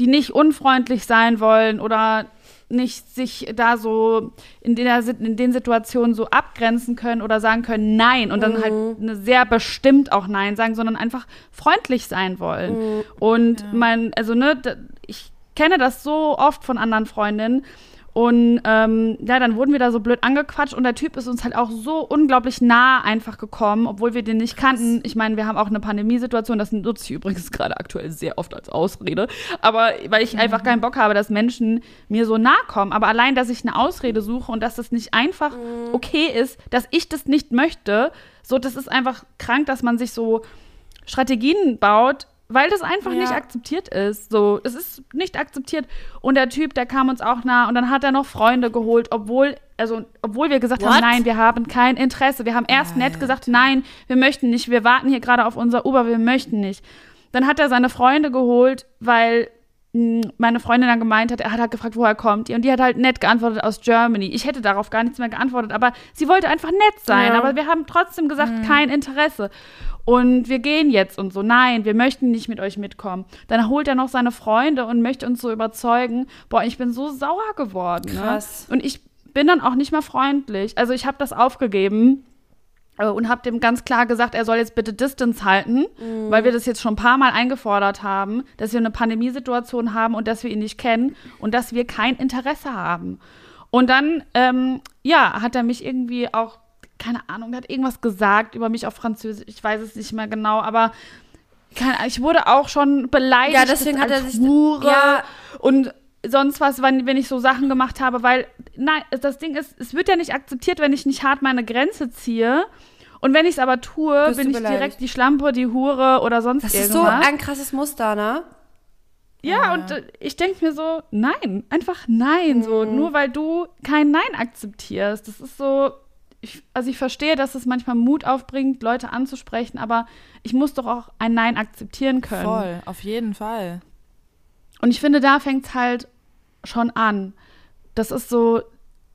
S1: die nicht unfreundlich sein wollen oder nicht sich da so in, der, in den Situationen so abgrenzen können oder sagen können Nein und dann halt eine sehr bestimmt auch Nein sagen, sondern einfach freundlich sein wollen. Und mein, also ne, ich kenne das so oft von anderen Freundinnen. Und ähm, ja, dann wurden wir da so blöd angequatscht und der Typ ist uns halt auch so unglaublich nah einfach gekommen, obwohl wir den nicht kannten. Ich meine, wir haben auch eine Pandemiesituation, das nutze ich übrigens gerade aktuell sehr oft als Ausrede. Aber weil ich einfach keinen Bock habe, dass Menschen mir so nahe kommen. Aber allein, dass ich eine Ausrede suche und dass das nicht einfach okay ist, dass ich das nicht möchte, so, das ist einfach krank, dass man sich so Strategien baut, weil das einfach
S2: Ja.
S1: nicht akzeptiert ist. So, es ist nicht akzeptiert. Und der Typ, der kam uns auch nah und dann hat er noch Freunde geholt, obwohl, also, obwohl wir gesagt
S4: What?
S1: haben, nein, wir haben kein Interesse. Wir haben erst nett gesagt, nein, wir möchten nicht, wir warten hier gerade auf unser Uber, wir möchten nicht. Dann hat er seine Freunde geholt, weil meine Freundin dann gemeint hat, er hat halt gefragt, woher kommt ihr? Und die hat halt nett geantwortet aus Germany. Ich hätte darauf gar nichts mehr geantwortet, aber sie wollte einfach nett sein.
S4: Ja.
S1: Aber wir haben trotzdem gesagt, kein Interesse. Und wir gehen jetzt und so. Nein, wir möchten nicht mit euch mitkommen. Dann holt er noch seine Freunde und möchte uns so überzeugen. Boah, ich bin so sauer geworden.
S4: Krass.
S1: Ne? Und ich bin dann auch nicht mehr freundlich. Also ich habe das aufgegeben und habe dem ganz klar gesagt, er soll jetzt bitte Distance halten, weil wir das jetzt schon ein paar Mal eingefordert haben, dass wir eine Pandemiesituation haben und dass wir ihn nicht kennen und dass wir kein Interesse haben. Und dann, ähm, ja, hat er mich irgendwie auch, keine Ahnung, hat irgendwas gesagt über mich auf Französisch, ich weiß es nicht mehr genau, aber ich wurde auch schon beleidigt.
S4: Ja, deswegen hat er sich-
S1: Hure
S4: ja.
S1: und sonst was, wenn, wenn ich so Sachen gemacht habe, weil, nein, das Ding ist, es wird ja nicht akzeptiert, wenn ich nicht hart meine Grenze ziehe. Und wenn ich es aber tue,
S4: Bist
S1: bin ich
S4: beleidigt.
S1: direkt die Schlampe, die Hure oder sonst
S4: Das ist so
S1: irgendwas.
S4: ein krasses Muster, ne?
S1: ja, und äh, ich denke mir so, nein, einfach nein. So,
S4: Mhm.
S1: nur weil du kein Nein akzeptierst. Das ist so, ich, also ich verstehe, dass es manchmal Mut aufbringt, Leute anzusprechen, aber ich muss doch auch ein Nein akzeptieren können.
S2: Voll, auf jeden Fall.
S1: Und ich finde, da fängt es halt schon an. Das ist so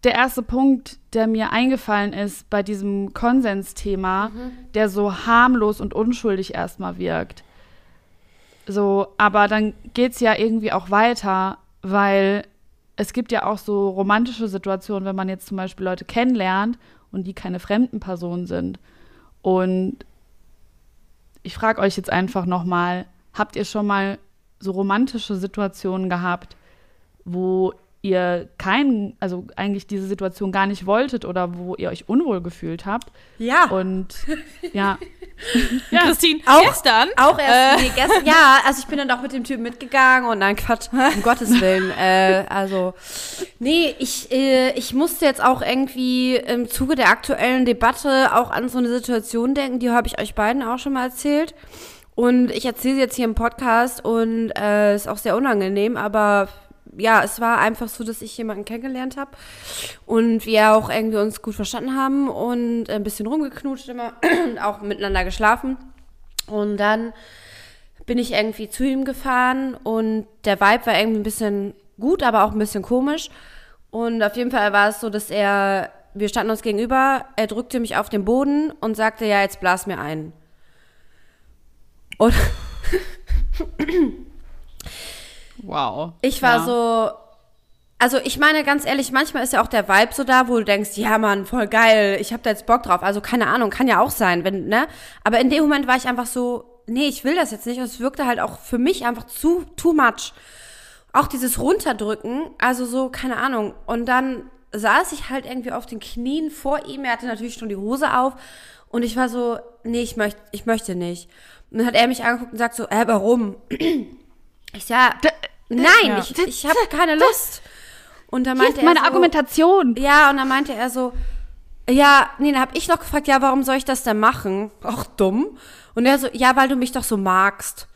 S1: der erste Punkt, der mir eingefallen ist bei diesem Konsensthema, mhm. der so harmlos und unschuldig erstmal wirkt. So, aber dann geht es ja irgendwie auch weiter, weil es gibt ja auch so romantische Situationen, wenn man jetzt zum Beispiel Leute kennenlernt und die keine fremden Personen sind. Und ich frage euch jetzt einfach nochmal, habt ihr schon mal so romantische Situationen gehabt, wo ihr keinen, also eigentlich diese Situation gar nicht wolltet oder wo ihr euch unwohl gefühlt habt.
S4: Ja.
S1: Und ja.
S2: ja. Christine,
S4: auch,
S2: gestern?
S4: Auch erst, äh. nee, gestern, ja, also ich bin dann auch mit dem Typen mitgegangen und nein, Quatsch, um Gottes Willen. Äh, also, nee, ich, äh, ich musste jetzt auch irgendwie im Zuge der aktuellen Debatte auch an so eine Situation denken, die habe ich euch beiden auch schon mal erzählt. Und ich erzähle sie jetzt hier im Podcast und äh, ist auch sehr unangenehm, aber ja, es war einfach so, dass ich jemanden kennengelernt habe und wir auch irgendwie uns gut verstanden haben und ein bisschen rumgeknutscht immer und auch miteinander geschlafen. Und dann bin ich irgendwie zu ihm gefahren und der Vibe war irgendwie ein bisschen gut, aber auch ein bisschen komisch. Und auf jeden Fall war es so, dass er, wir standen uns gegenüber, er drückte mich auf den Boden und sagte, ja, jetzt blas mir ein. Und
S1: Wow.
S4: Ich war ja. so, also ich meine ganz ehrlich, manchmal ist ja auch der Vibe so da, wo du denkst, ja Mann, voll geil, ich hab da jetzt Bock drauf. Also keine Ahnung, kann ja auch sein, wenn, ne? Aber in dem Moment war ich einfach so, nee, ich will das jetzt nicht. Und es wirkte halt auch für mich einfach zu, too much. Auch dieses Runterdrücken, also so, keine Ahnung. Und dann saß ich halt irgendwie auf den Knien vor ihm. Er hatte natürlich schon die Hose auf. Und ich war so, nee, ich möchte, ich möchte nicht. Und dann hat er mich angeguckt und sagt so, äh, warum? Ich ja, nein, ja. ich, ich habe keine Lust.
S1: Und dann meinte Hier ist meine
S4: so,
S1: Argumentation.
S4: Ja, und dann meinte er so, ja, nee, dann habe ich noch gefragt, ja, warum soll ich das denn machen? Ach, dumm. Und er so, ja, weil du mich doch so magst.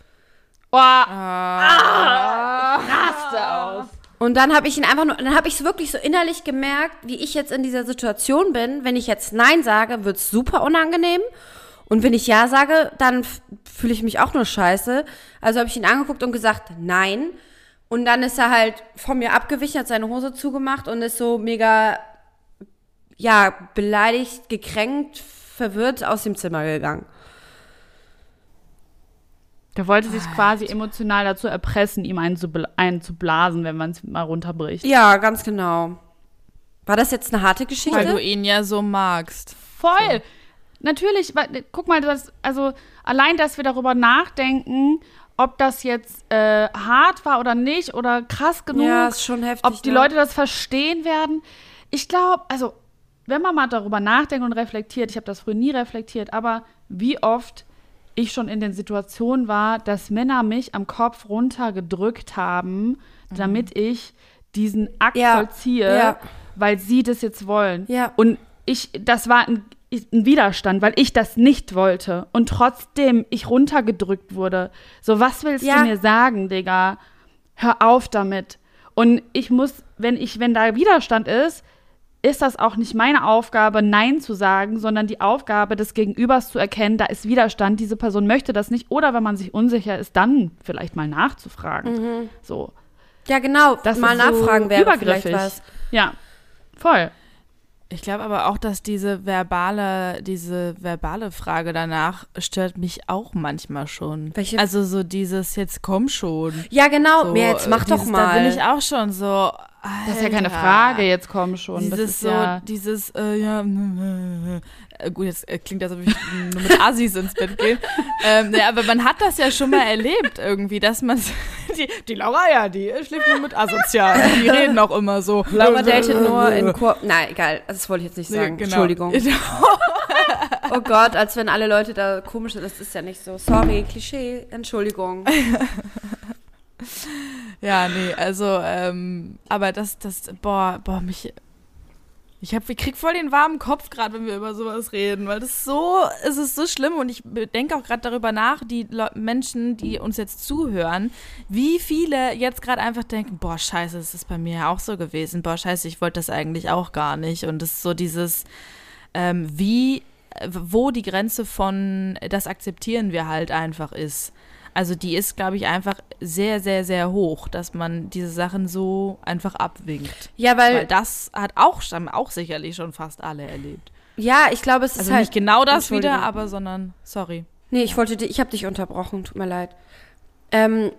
S1: Oh, ah, raste aus.
S4: Und dann habe ich ihn einfach nur, dann habe ich es wirklich so innerlich gemerkt, wie ich jetzt in dieser Situation bin. Wenn ich jetzt Nein sage, wird's super unangenehm. Und wenn ich Ja sage, dann fühle ich mich auch nur scheiße. Also habe ich ihn angeguckt und gesagt, nein. Und dann ist er halt von mir abgewichen, hat seine Hose zugemacht und ist so mega, ja, beleidigt, gekränkt, verwirrt aus dem Zimmer gegangen.
S1: Der wollte sich quasi emotional dazu erpressen, ihm einen zu, einen zu blasen, wenn man es mal runterbricht.
S4: Ja, ganz genau. War das jetzt eine harte Geschichte?
S2: Weil du ihn ja so magst.
S1: Voll. So natürlich, guck mal, das, also allein, dass wir darüber nachdenken, ob das jetzt äh, hart war oder nicht oder krass genug,
S4: ja, ist schon heftig,
S1: ob die ne? Leute das verstehen werden. Ich glaube, also wenn man mal darüber nachdenkt und reflektiert, ich habe das früher nie reflektiert, aber wie oft ich schon in den Situationen war, dass Männer mich am Kopf runtergedrückt haben, mhm. damit ich diesen Akt ja, vollziehe, ja. weil sie das jetzt wollen.
S4: Ja.
S1: Und ich, das war ein ein Widerstand, weil ich das nicht wollte und trotzdem ich runtergedrückt wurde. So, was willst ja. du mir sagen, Digga? Hör auf damit. Und ich muss, wenn ich, wenn da Widerstand ist, ist das auch nicht meine Aufgabe, Nein zu sagen, sondern die Aufgabe des Gegenübers zu erkennen, da ist Widerstand, diese Person möchte das nicht. Oder wenn man sich unsicher ist, dann vielleicht mal nachzufragen. Mhm. So.
S4: Ja, genau. Das mal nachfragen so wäre übergriffig. vielleicht was.
S1: Ja, voll.
S2: Ich glaube aber auch, dass diese verbale, diese verbale Frage danach stört mich auch manchmal schon.
S4: Welche?
S2: Also so dieses jetzt komm schon.
S4: Ja, genau. So, jetzt mach dieses, doch mal.
S2: Da bin ich auch schon so.
S1: Alter. Das ist ja keine Frage, jetzt komm schon.
S2: Dieses
S1: das ist
S2: so,
S1: ja
S2: dieses, äh, ja, äh, gut, jetzt äh, klingt das, als ob ich nur mit Assis ins Bett gehe. Ähm, ja, aber man hat das ja schon mal erlebt irgendwie, dass man, die, die Laura, ja, die schläft nur mit Asozial. Die reden auch immer so.
S4: Laura datet nur in Kur Nein, egal, das wollte ich jetzt nicht sagen. Nee, genau. Entschuldigung. oh Gott, als wenn alle Leute da komisch sind, das ist ja nicht so. Sorry, Klischee, Entschuldigung.
S2: Ja, nee, also, ähm, aber das, das, boah, boah, mich. Ich, hab, ich krieg voll den warmen Kopf gerade, wenn wir über sowas reden, weil das so, es ist so schlimm und ich denke auch gerade darüber nach, die Le Menschen, die uns jetzt zuhören, wie viele jetzt gerade einfach denken, boah, scheiße, das ist bei mir ja auch so gewesen, boah, scheiße, ich wollte das eigentlich auch gar nicht und es ist so dieses, ähm, wie, wo die Grenze von das akzeptieren wir halt einfach ist. Also die ist, glaube ich, einfach sehr, sehr, sehr hoch, dass man diese Sachen so einfach abwinkt.
S4: Ja, weil,
S2: Weil das hat auch, haben auch sicherlich schon fast alle erlebt.
S4: ja, ich glaube, es ist
S2: Also
S4: halt
S2: nicht genau das wieder, aber sondern, sorry.
S4: Nee, ich wollte dich, ich habe dich unterbrochen, tut mir leid. Ähm,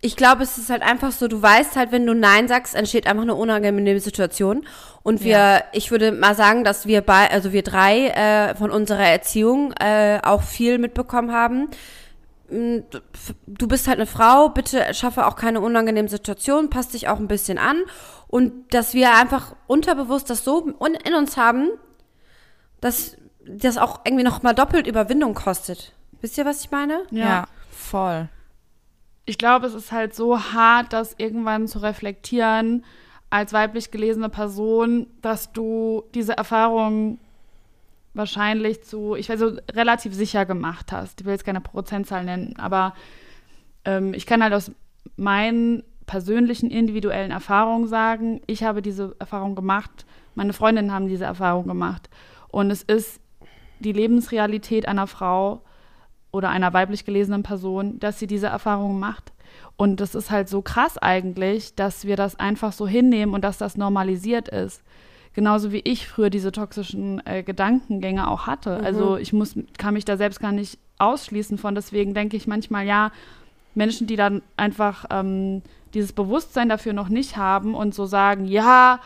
S4: ich glaube, es ist halt einfach so, du weißt halt, wenn du Nein sagst, entsteht einfach eine unangenehme Situation. Und wir,
S2: Ja.
S4: ich würde mal sagen, dass wir bei, also wir drei äh, von unserer Erziehung äh, auch viel mitbekommen haben. Mm, du- bist halt eine Frau, bitte schaffe auch keine unangenehmen Situationen, passt dich auch ein bisschen an. Und dass wir einfach unterbewusst das so in uns haben, dass das auch irgendwie noch mal doppelt Überwindung kostet. Wisst ihr, was ich meine?
S2: Ja, voll.
S1: ich glaube, es ist halt so hart, das irgendwann zu reflektieren als weiblich gelesene Person, dass du diese Erfahrung wahrscheinlich zu, ich weiß so, relativ sicher gemacht hast. Ich will jetzt keine Prozentzahl nennen, aber ähm, ich kann halt aus meinen persönlichen, individuellen Erfahrungen sagen, ich habe diese Erfahrung gemacht, meine Freundinnen haben diese Erfahrung gemacht. Und es ist die Lebensrealität einer Frau, oder einer weiblich gelesenen Person, dass sie diese Erfahrungen macht. Und das ist halt so krass eigentlich, dass wir das einfach so hinnehmen und dass das normalisiert ist. Genauso wie ich früher diese toxischen äh, Gedankengänge auch hatte. Also ich muss, kann mich da selbst gar nicht ausschließen von. Deswegen denke ich manchmal, ja, Menschen, die dann einfach ähm, dieses Bewusstsein dafür noch nicht haben und so sagen, ja,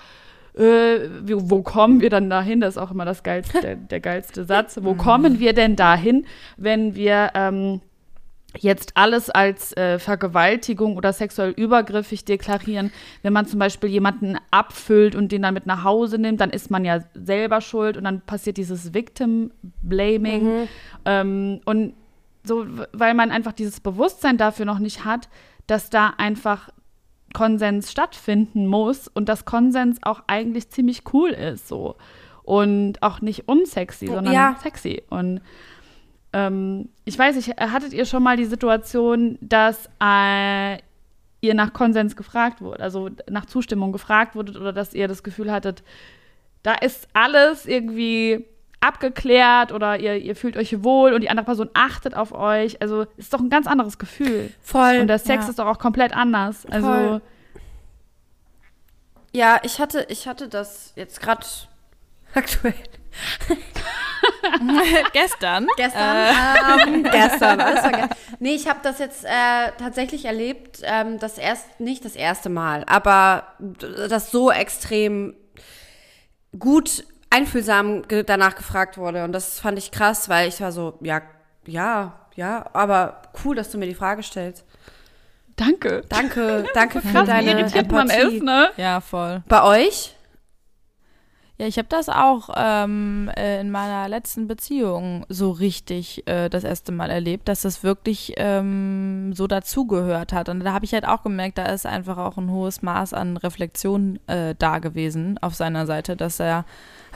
S1: äh, wo, wo kommen wir dann dahin? Das ist auch immer das geilste, der, der geilste Satz. Wo kommen wir denn dahin, wenn wir ähm, jetzt alles als äh, Vergewaltigung oder sexuell übergriffig deklarieren? Wenn man zum Beispiel jemanden abfüllt und den dann mit nach Hause nimmt, dann ist man ja selber schuld und dann passiert dieses Victim-Blaming. Ähm, und so, weil man einfach dieses Bewusstsein dafür noch nicht hat, dass da einfach Konsens stattfinden muss und dass Konsens auch eigentlich ziemlich cool ist so und auch nicht unsexy, sondern
S4: Ja.
S1: sexy und ähm, ich weiß nicht, hattet ihr schon mal die Situation, dass äh, ihr nach Konsens gefragt wurde, also nach Zustimmung gefragt wurdet oder dass ihr das Gefühl hattet, da ist alles irgendwie abgeklärt oder ihr, ihr fühlt euch wohl und die andere Person achtet auf euch. Also ist doch ein ganz anderes Gefühl.
S4: Voll.
S1: Und der Sex
S2: ja.
S1: ist doch auch komplett anders. Also
S4: Voll. Ja, ich hatte, ich hatte das jetzt gerade aktuell.
S2: Gestern.
S4: Gestern. Ähm, gestern. Alles war ge nee, ich habe das jetzt äh, tatsächlich erlebt. Ähm, das erst nicht das erste Mal, aber das so extrem gut einfühlsam ge danach gefragt wurde. Und das fand ich krass, weil ich war so, ja, ja, ja, aber cool, dass du mir die Frage stellst.
S1: danke.
S4: Danke, danke für
S1: Krass,
S4: deine
S1: irritiert man
S4: Empathie.
S1: ist, ne?
S2: Ja, voll.
S4: Bei euch?
S2: Ja, ich habe das auch ähm, äh, in meiner letzten Beziehung so richtig äh, das erste Mal erlebt, dass das wirklich ähm, so dazugehört hat. Und da habe ich halt auch gemerkt, da ist einfach auch ein hohes Maß an Reflexion äh, da gewesen auf seiner Seite, dass er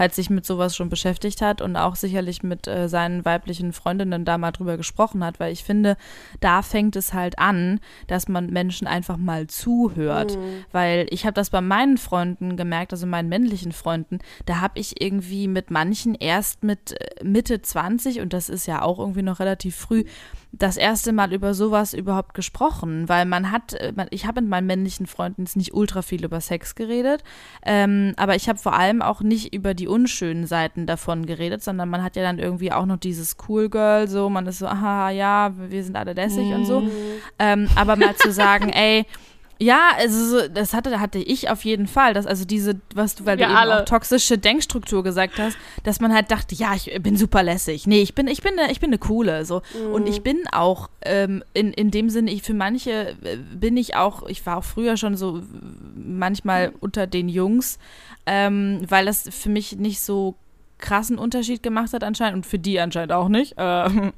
S2: halt sich mit sowas schon beschäftigt hat und auch sicherlich mit äh, seinen weiblichen Freundinnen da mal drüber gesprochen hat, weil ich finde, da fängt es halt an, dass man Menschen einfach mal zuhört, weil ich habe das bei meinen Freunden gemerkt, also meinen männlichen Freunden, da habe ich irgendwie mit manchen erst mit äh, Mitte 20 und das ist ja auch irgendwie noch relativ früh das erste Mal über sowas überhaupt gesprochen, weil man hat, äh, ich habe mit meinen männlichen Freunden jetzt nicht ultra viel über Sex geredet, ähm, aber ich habe vor allem auch nicht über die unschönen Seiten davon geredet, sondern man hat ja dann irgendwie auch noch dieses Cool Girl, so, man ist so, aha, ja, wir sind alle lässig und so. Ähm, aber mal zu sagen, ey, ja, also so, das hatte, hatte ich auf jeden Fall, dass also diese, was du, weil
S1: Wir
S2: du eben
S1: alle.
S2: auch toxische Denkstruktur gesagt hast, dass man halt dachte, ja, ich bin super lässig. Nee, ich bin, ich bin, eine, ich bin eine coole, so. Und ich bin auch ähm, in, in dem Sinne, ich für manche äh, bin ich auch, ich war auch früher schon so manchmal unter den Jungs, ähm, weil das für mich nicht so krassen Unterschied gemacht hat anscheinend und für die anscheinend auch nicht. Ähm,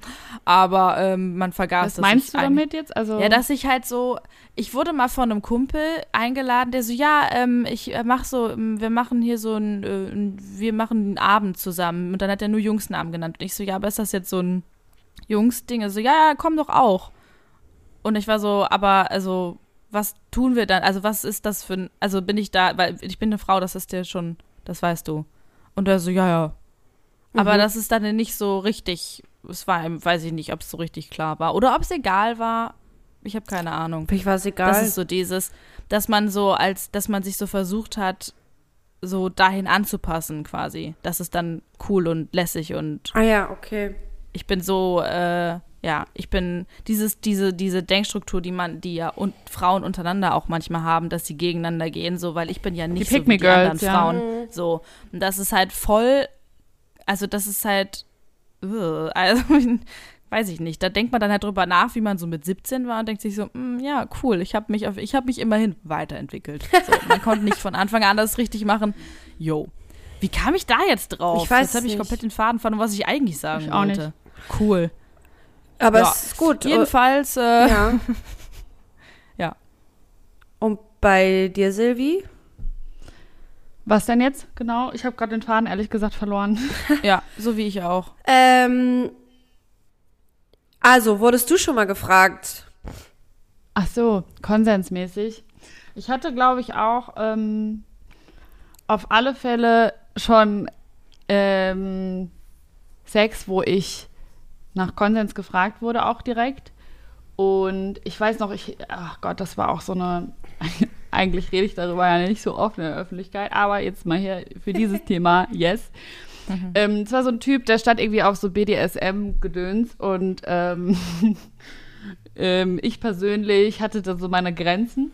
S2: aber ähm, man vergaß
S1: Was
S2: dass
S1: meinst du damit jetzt? Also
S2: ja, dass ich halt so, ich wurde mal von einem Kumpel eingeladen, der so, ja, ähm, ich äh, mach so, ähm, wir machen hier so ein, äh, wir machen einen Abend zusammen und dann hat er nur Jungsnamen genannt und ich so, ja, aber ist das jetzt so ein Jungsding? Also, ja, ja, komm doch auch. Und ich war so, aber also, was tun wir dann? Also, was ist das für ein, also bin ich da, weil ich bin eine Frau, das ist dir schon, das weißt du. Und er so, ja, ja. Aber das ist dann nicht so richtig, es war, weiß ich nicht, ob es so richtig klar war. Oder ob es egal war. Ich habe keine Ahnung.
S4: Für mich war es egal.
S2: Das ist so dieses, dass man so als, dass man sich so versucht hat, so dahin anzupassen quasi. Das ist dann cool und lässig und
S4: ah ja, okay.
S2: Ich bin so, äh, ja, ich bin dieses, diese, diese Denkstruktur, die man, die ja und Frauen untereinander auch manchmal haben, dass sie gegeneinander gehen, so, weil ich bin ja nicht
S1: Die
S2: so wie die
S1: Pick-me-Girls,
S2: anderen
S1: ja.
S2: Frauen. So. Und das ist halt voll, also das ist halt, uh, also weiß ich nicht. Da denkt man dann halt drüber nach, wie man so mit 17 war und denkt sich so, mm, ja, cool, ich habe mich, auf, ich habe mich immerhin weiterentwickelt. So, man konnte nicht von Anfang an das richtig machen. Yo. Wie kam ich da jetzt drauf?
S4: Ich weiß
S2: jetzt habe ich
S4: nicht.
S2: komplett den Faden verloren, was ich eigentlich sagen
S1: Ich auch
S2: wollte. Cool.
S4: Aber
S2: Ja.
S4: es ist gut.
S2: Jedenfalls, äh,
S4: Ja.
S2: Ja.
S4: Und bei dir, Silvi?
S1: Was denn jetzt? Genau, ich habe gerade den Faden ehrlich gesagt verloren.
S2: ja, so wie ich auch.
S4: Ähm, also, wurdest du schon mal gefragt?
S1: Ach so, konsensmäßig. Ich hatte, glaube ich, auch ähm, auf alle Fälle schon ähm, Sex, wo ich nach Konsens gefragt wurde, auch direkt. Und ich weiß noch, ich, ach Gott, das war auch so eine, eigentlich rede ich darüber ja nicht so oft in der Öffentlichkeit, aber jetzt mal hier für dieses Thema, yes. Ähm, es war so ein Typ, der stand irgendwie auf so BDSM-Gedöns und ähm, ähm, ich persönlich hatte da so meine Grenzen.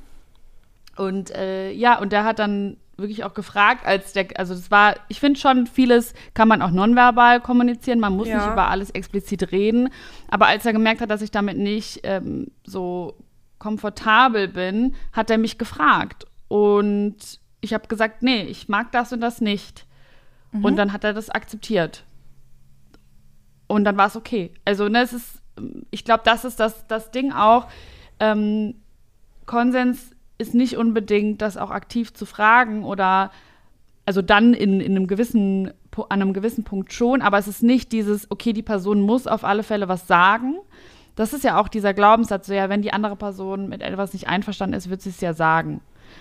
S1: Und äh, ja, und der hat dann wirklich auch gefragt, als der, also das war, ich finde schon, vieles kann man auch nonverbal kommunizieren, man muss
S4: Ja.
S1: nicht über alles explizit reden. Aber als er gemerkt hat, dass ich damit nicht ähm, so komfortabel bin, hat er mich gefragt. Und ich habe gesagt, nee, ich mag das und das nicht. Und dann hat er das akzeptiert. Und dann war es okay. Also, ne, es ist, ich glaube, das ist das, das Ding auch. Ähm, Konsens ist nicht unbedingt, das auch aktiv zu fragen oder also dann in, in einem gewissen, an einem gewissen Punkt schon, aber es ist nicht dieses, okay, die Person muss auf alle Fälle was sagen. Das ist ja auch dieser Glaubenssatz, so ja, wenn die andere Person mit etwas nicht einverstanden ist, wird sie es ja sagen.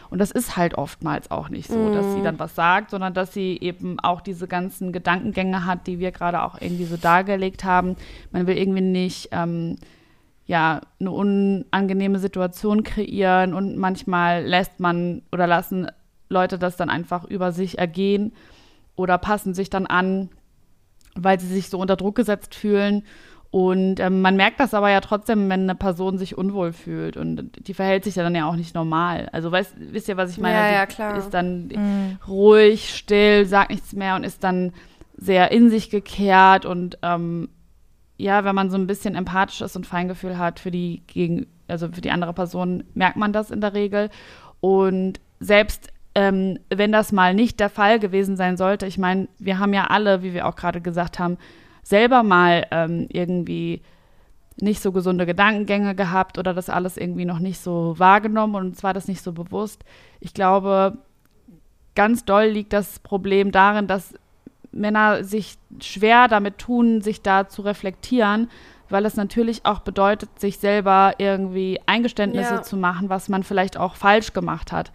S1: Und das ist halt oftmals auch nicht so, dass sie dann was sagt, sondern dass sie eben auch diese ganzen Gedankengänge hat, die wir gerade auch irgendwie so dargelegt haben. Man will irgendwie nicht ähm, ja, eine unangenehme Situation kreieren und manchmal lässt man oder lassen Leute das dann einfach über sich ergehen oder passen sich dann an, weil sie sich so unter Druck gesetzt fühlen. Und ähm, man merkt das aber ja trotzdem, wenn eine Person sich unwohl fühlt und die verhält sich ja dann ja auch nicht normal. Also weißt, wisst ihr, was ich meine?
S4: Ja, ja, klar.
S1: ist dann ruhig, still, sagt nichts mehr und ist dann sehr in sich gekehrt und ähm, ja, wenn man so ein bisschen empathisch ist und Feingefühl hat für die gegen, also für die andere Person, merkt man das in der Regel. Und selbst ähm, wenn das mal nicht der Fall gewesen sein sollte, ich meine, wir haben ja alle, wie wir auch gerade gesagt haben, selber mal ähm, irgendwie nicht so gesunde Gedankengänge gehabt oder das alles irgendwie noch nicht so wahrgenommen und uns war das nicht so bewusst. Ich glaube, ganz doll liegt das Problem darin, dass Männer sich schwer damit tun, sich da zu reflektieren, weil es natürlich auch bedeutet, sich selber irgendwie Eingeständnisse
S4: Ja.
S1: zu machen, was man vielleicht auch falsch gemacht hat.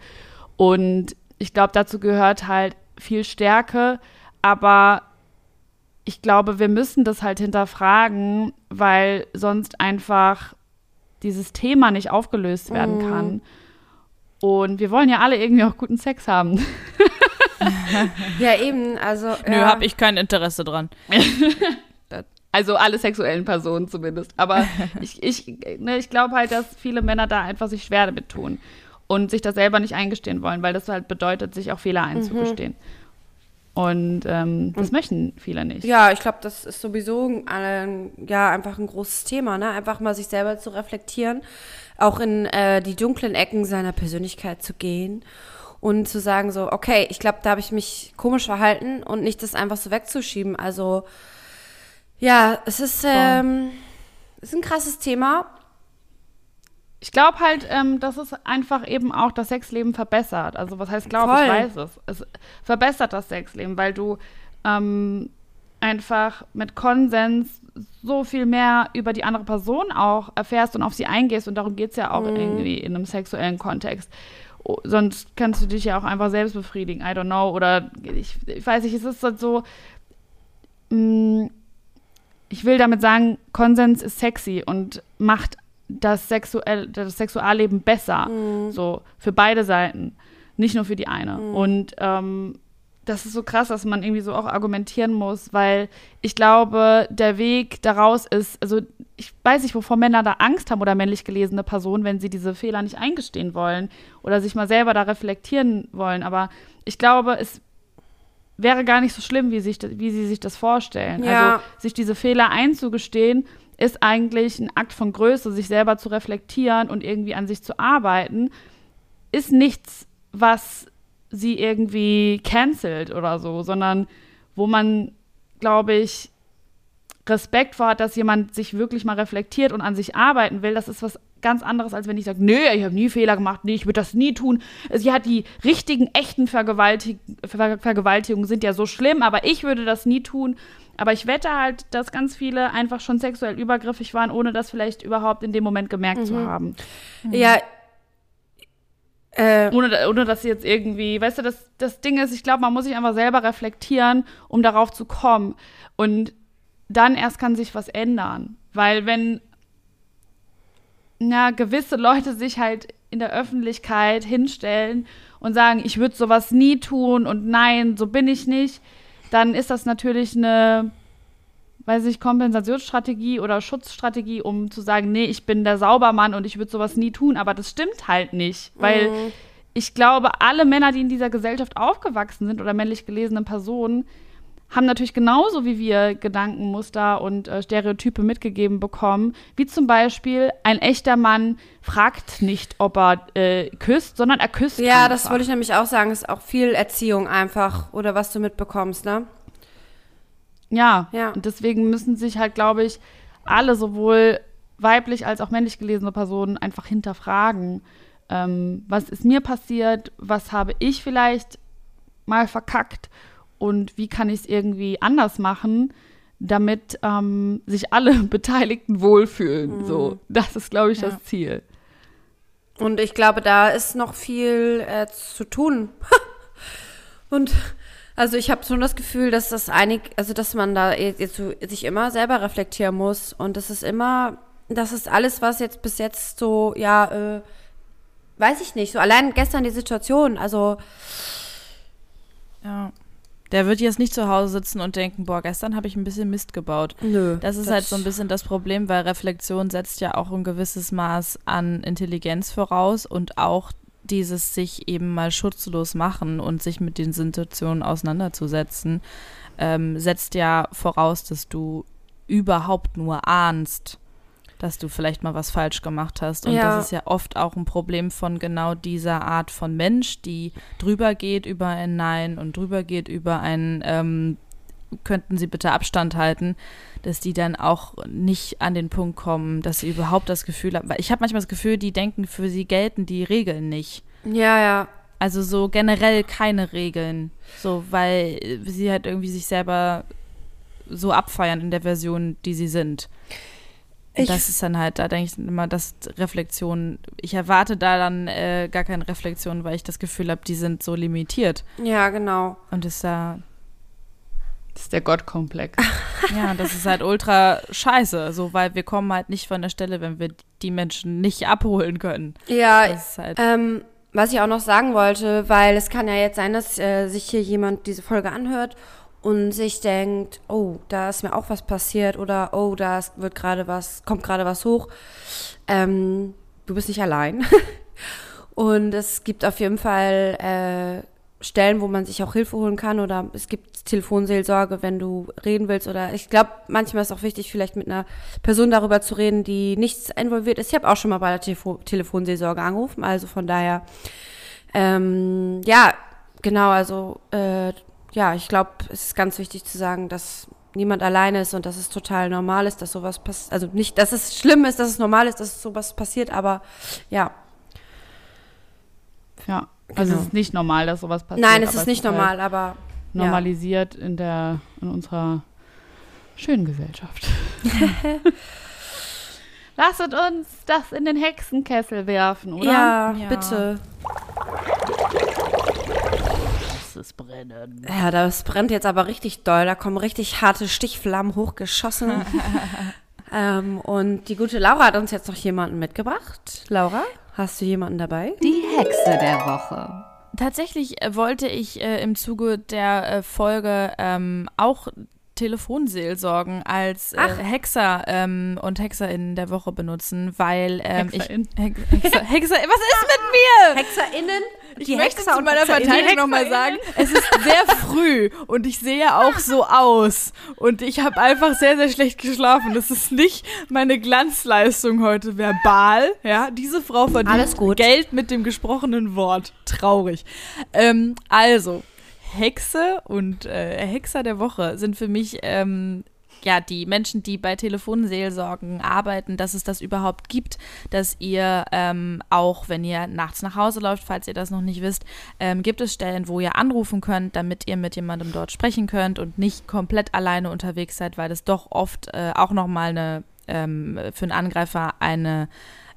S1: Und ich glaube, dazu gehört halt viel Stärke, aber ich glaube, wir müssen das halt hinterfragen, weil sonst einfach dieses Thema nicht aufgelöst werden kann. Und wir wollen ja alle irgendwie auch guten Sex haben.
S4: Ja, eben, also.
S2: Nö,
S4: ja.
S2: hab ich kein Interesse dran.
S1: Also alle sexuellen Personen zumindest. Aber ich, ich, ne, ich glaube halt, dass viele Männer da einfach sich schwer damit tun und sich das selber nicht eingestehen wollen, weil das halt bedeutet, sich auch Fehler einzugestehen. Und ähm, das möchten viele nicht.
S4: Ja, ich glaube, das ist sowieso ein, ja einfach ein großes Thema, ne? Einfach mal sich selber zu reflektieren, auch in äh, die dunklen Ecken seiner Persönlichkeit zu gehen und zu sagen so, okay, ich glaube, da habe ich mich komisch verhalten und nicht das einfach so wegzuschieben. Also ja, es ist ähm, es ist ein krasses Thema.
S1: Ich glaube halt, ähm, dass es einfach eben auch das Sexleben verbessert. Also was heißt glaube, ich weiß es. Es verbessert das Sexleben, weil du ähm, einfach mit Konsens so viel mehr über die andere Person auch erfährst und auf sie eingehst. Und darum geht es ja auch irgendwie in einem sexuellen Kontext. Sonst kannst du dich ja auch einfach selbst befriedigen. I don't know. Oder ich, ich weiß nicht, es ist halt so, mh, ich will damit sagen, Konsens ist sexy und macht das, Sexuell, das Sexualleben besser.
S4: Mhm.
S1: So, für beide Seiten. Nicht nur für die eine.
S4: Mhm.
S1: Und ähm, das ist so krass, dass man irgendwie so auch argumentieren muss, weil ich glaube, der Weg daraus ist, also ich weiß nicht, wovor Männer da Angst haben oder männlich gelesene Personen, wenn sie diese Fehler nicht eingestehen wollen oder sich mal selber da reflektieren wollen. Aber ich glaube, es wäre gar nicht so schlimm, wie, sich, wie sie sich das vorstellen.
S4: Ja.
S1: Also sich diese Fehler einzugestehen, ist eigentlich ein Akt von Größe, sich selber zu reflektieren und irgendwie an sich zu arbeiten, ist nichts, was sie irgendwie cancelt oder so, sondern wo man, glaube ich, Respekt vor hat, dass jemand sich wirklich mal reflektiert und an sich arbeiten will. Das ist was ganz anderes, als wenn ich sage, nö, ich habe nie Fehler gemacht, nee, ich würde das nie tun. Sie hat die richtigen, echten Vergewaltig Ver Vergewaltigungen sind ja so schlimm, aber ich würde das nie tun. Aber ich wette halt, dass ganz viele einfach schon sexuell übergriffig waren, ohne das vielleicht überhaupt in dem Moment gemerkt zu haben.
S4: Ja. Äh,
S1: Ohne, ohne dass sie jetzt irgendwie, weißt du, das, das Ding ist, ich glaube, man muss sich einfach selber reflektieren, um darauf zu kommen. Und dann erst kann sich was ändern. Weil wenn ja, gewisse Leute sich halt in der Öffentlichkeit hinstellen und sagen, ich würde sowas nie tun und nein, so bin ich nicht, dann ist das natürlich eine, weiß ich, Kompensationsstrategie oder Schutzstrategie, um zu sagen, nee, ich bin der Saubermann und ich würde sowas nie tun. Aber das stimmt halt nicht, weil
S4: Mhm.
S1: ich glaube, alle Männer, die in dieser Gesellschaft aufgewachsen sind oder männlich gelesene Personen, haben natürlich genauso wie wir Gedankenmuster und äh, Stereotype mitgegeben bekommen, wie zum Beispiel ein echter Mann fragt nicht, ob er äh, küsst, sondern er küsst.
S4: ja,
S1: einfach.
S4: das wollte ich nämlich auch sagen. Ist auch viel Erziehung einfach oder was du mitbekommst, ne?
S1: Ja,
S4: Ja.
S1: und deswegen müssen sich halt, glaube ich, alle, sowohl weiblich als auch männlich gelesene Personen, einfach hinterfragen, ähm, was ist mir passiert, was habe ich vielleicht mal verkackt und wie kann ich es irgendwie anders machen, damit ähm, sich alle Beteiligten wohlfühlen. So, das ist, glaube ich,
S2: Ja.
S1: das Ziel.
S4: Und ich glaube, da ist noch viel äh, zu tun. Und also ich habe schon das Gefühl, dass das einig, also dass man da jetzt so sich immer selber reflektieren muss und das ist immer, das ist alles, was jetzt bis jetzt so, ja, äh, weiß ich nicht, so allein gestern die Situation, also
S2: Ja. Der wird jetzt nicht zu Hause sitzen und denken, boah, gestern habe ich ein bisschen Mist gebaut.
S4: nö.
S2: Das ist halt so ein bisschen das Problem, weil Reflexion setzt ja auch ein gewisses Maß an Intelligenz voraus und auch dieses sich eben mal schutzlos machen und sich mit den Situationen auseinanderzusetzen, ähm, setzt ja voraus, dass du überhaupt nur ahnst, dass du vielleicht mal was falsch gemacht hast. Und
S4: Ja.
S2: das ist ja oft auch ein Problem von genau dieser Art von Mensch, die drüber geht über ein Nein und drüber geht über ein ähm, könnten Sie bitte Abstand halten, dass die dann auch nicht an den Punkt kommen, dass sie überhaupt das Gefühl haben. Weil ich habe manchmal das Gefühl, die denken, für sie gelten die Regeln nicht.
S4: Ja, ja.
S2: Also so generell keine Regeln. So, weil sie halt irgendwie sich selber so abfeiern in der Version, die sie sind.
S4: Ich-
S2: das ist dann halt, da denke ich immer, dass Reflexion, ich erwarte da dann äh, gar keine Reflexion, weil ich das Gefühl habe, die sind so limitiert.
S4: Ja, genau.
S2: Und ist da,
S1: Das ist der Gottkomplex.
S2: ja, das ist halt ultra scheiße, so, weil wir kommen halt nicht von der Stelle, wenn wir die Menschen nicht abholen können.
S4: Ja,
S2: Das ist halt,
S4: Ähm, was ich auch noch sagen wollte, weil es kann ja jetzt sein, dass äh, sich hier jemand diese Folge anhört und sich denkt, oh, da ist mir auch was passiert oder oh, da ist- wird gerade was, kommt gerade was hoch. Ähm, du bist nicht allein. und es gibt auf jeden Fall äh, Stellen, wo man sich auch Hilfe holen kann oder es gibt Telefonseelsorge, wenn du reden willst oder ich glaube, manchmal ist auch wichtig, vielleicht mit einer Person darüber zu reden, die nichts involviert ist. Ich habe auch schon mal bei der Telefo Telefonseelsorge angerufen, also von daher, ähm, ja, genau, also äh, ja, ich glaube, es ist ganz wichtig zu sagen, dass niemand alleine ist und dass es total normal ist, dass sowas passiert. Also nicht, dass es schlimm ist, dass es normal ist, dass sowas passiert, aber ja,
S1: Ja. Also
S4: Genau.
S1: es ist nicht normal, dass sowas passiert.
S4: nein, es ist nicht
S1: halt
S4: normal, aber
S1: Normalisiert in der, in unserer schönen Gesellschaft. Lasset uns das in den Hexenkessel werfen, oder?
S4: ja,
S2: Ja.
S4: bitte.
S1: lass es brennen.
S4: Ja, das brennt jetzt aber richtig doll. Da kommen richtig harte Stichflammen hochgeschossen. ähm, und die gute Laura hat uns jetzt noch jemanden mitgebracht. Laura, hast du jemanden dabei?
S3: Die Hexe der Woche.
S2: Tatsächlich äh, wollte ich äh, im Zuge der äh, Folge ähm, auch Telefonseelsorgen als äh, Hexer ähm, und Hexerinnen der Woche benutzen, weil ähm, ich. Hex, Hexer, Hexer, was ist mit mir?
S4: HexerInnen?
S2: Ich möchte zu meiner Verteidigung nochmal sagen, es ist sehr früh und ich sehe auch so aus und ich habe einfach sehr, sehr schlecht geschlafen. Das ist nicht meine Glanzleistung heute verbal. Ja, diese Frau verdient. Geld mit dem gesprochenen Wort. Traurig. Ähm, also, Hexe und äh, Hexer der Woche sind für mich ähm, ja die Menschen, die bei Telefonseelsorgen arbeiten, dass es das überhaupt gibt, dass ihr ähm, auch, wenn ihr nachts nach Hause läuft, falls ihr das noch nicht wisst, ähm, gibt es Stellen, wo ihr anrufen könnt, damit ihr mit jemandem dort sprechen könnt und nicht komplett alleine unterwegs seid, weil es doch oft äh, auch nochmal eine ähm, für einen Angreifer eine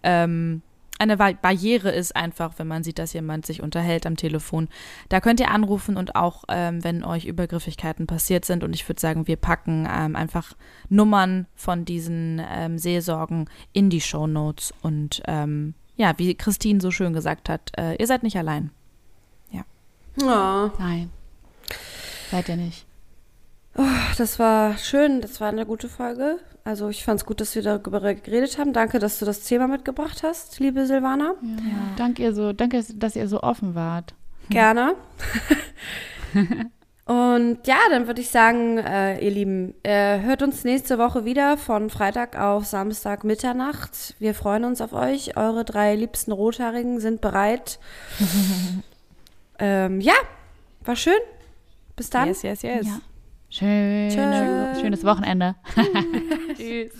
S2: ähm, eine Ba- Barriere ist einfach, wenn man sieht, dass jemand sich unterhält am Telefon. Da könnt ihr anrufen und auch, ähm, wenn euch Übergriffigkeiten passiert sind. Und ich würde sagen, wir packen ähm, einfach Nummern von diesen ähm, Seelsorgen in die Show Notes. Und ähm, ja, wie Christine so schön gesagt hat, äh, ihr seid nicht allein.
S4: Oh,
S1: Nein. Seid ihr nicht.
S4: Das war schön, das war eine gute Folge. Also ich fand es gut, dass wir darüber geredet haben. Danke, dass du das Thema mitgebracht hast, liebe Silvana.
S1: Ja. Danke, ihr so, danke, dass ihr so offen wart.
S4: Gerne. Und ja, dann würde ich sagen, äh, ihr Lieben, äh, hört uns nächste Woche wieder von Freitag auf Samstag Mitternacht. Wir freuen uns auf euch. Eure drei liebsten Rothaarigen sind bereit. ähm, ja, war schön. Bis dann.
S2: Yes, yes, yes.
S1: Ja. Schön,
S4: Tschö.
S1: schönes Wochenende.
S4: Tschüss.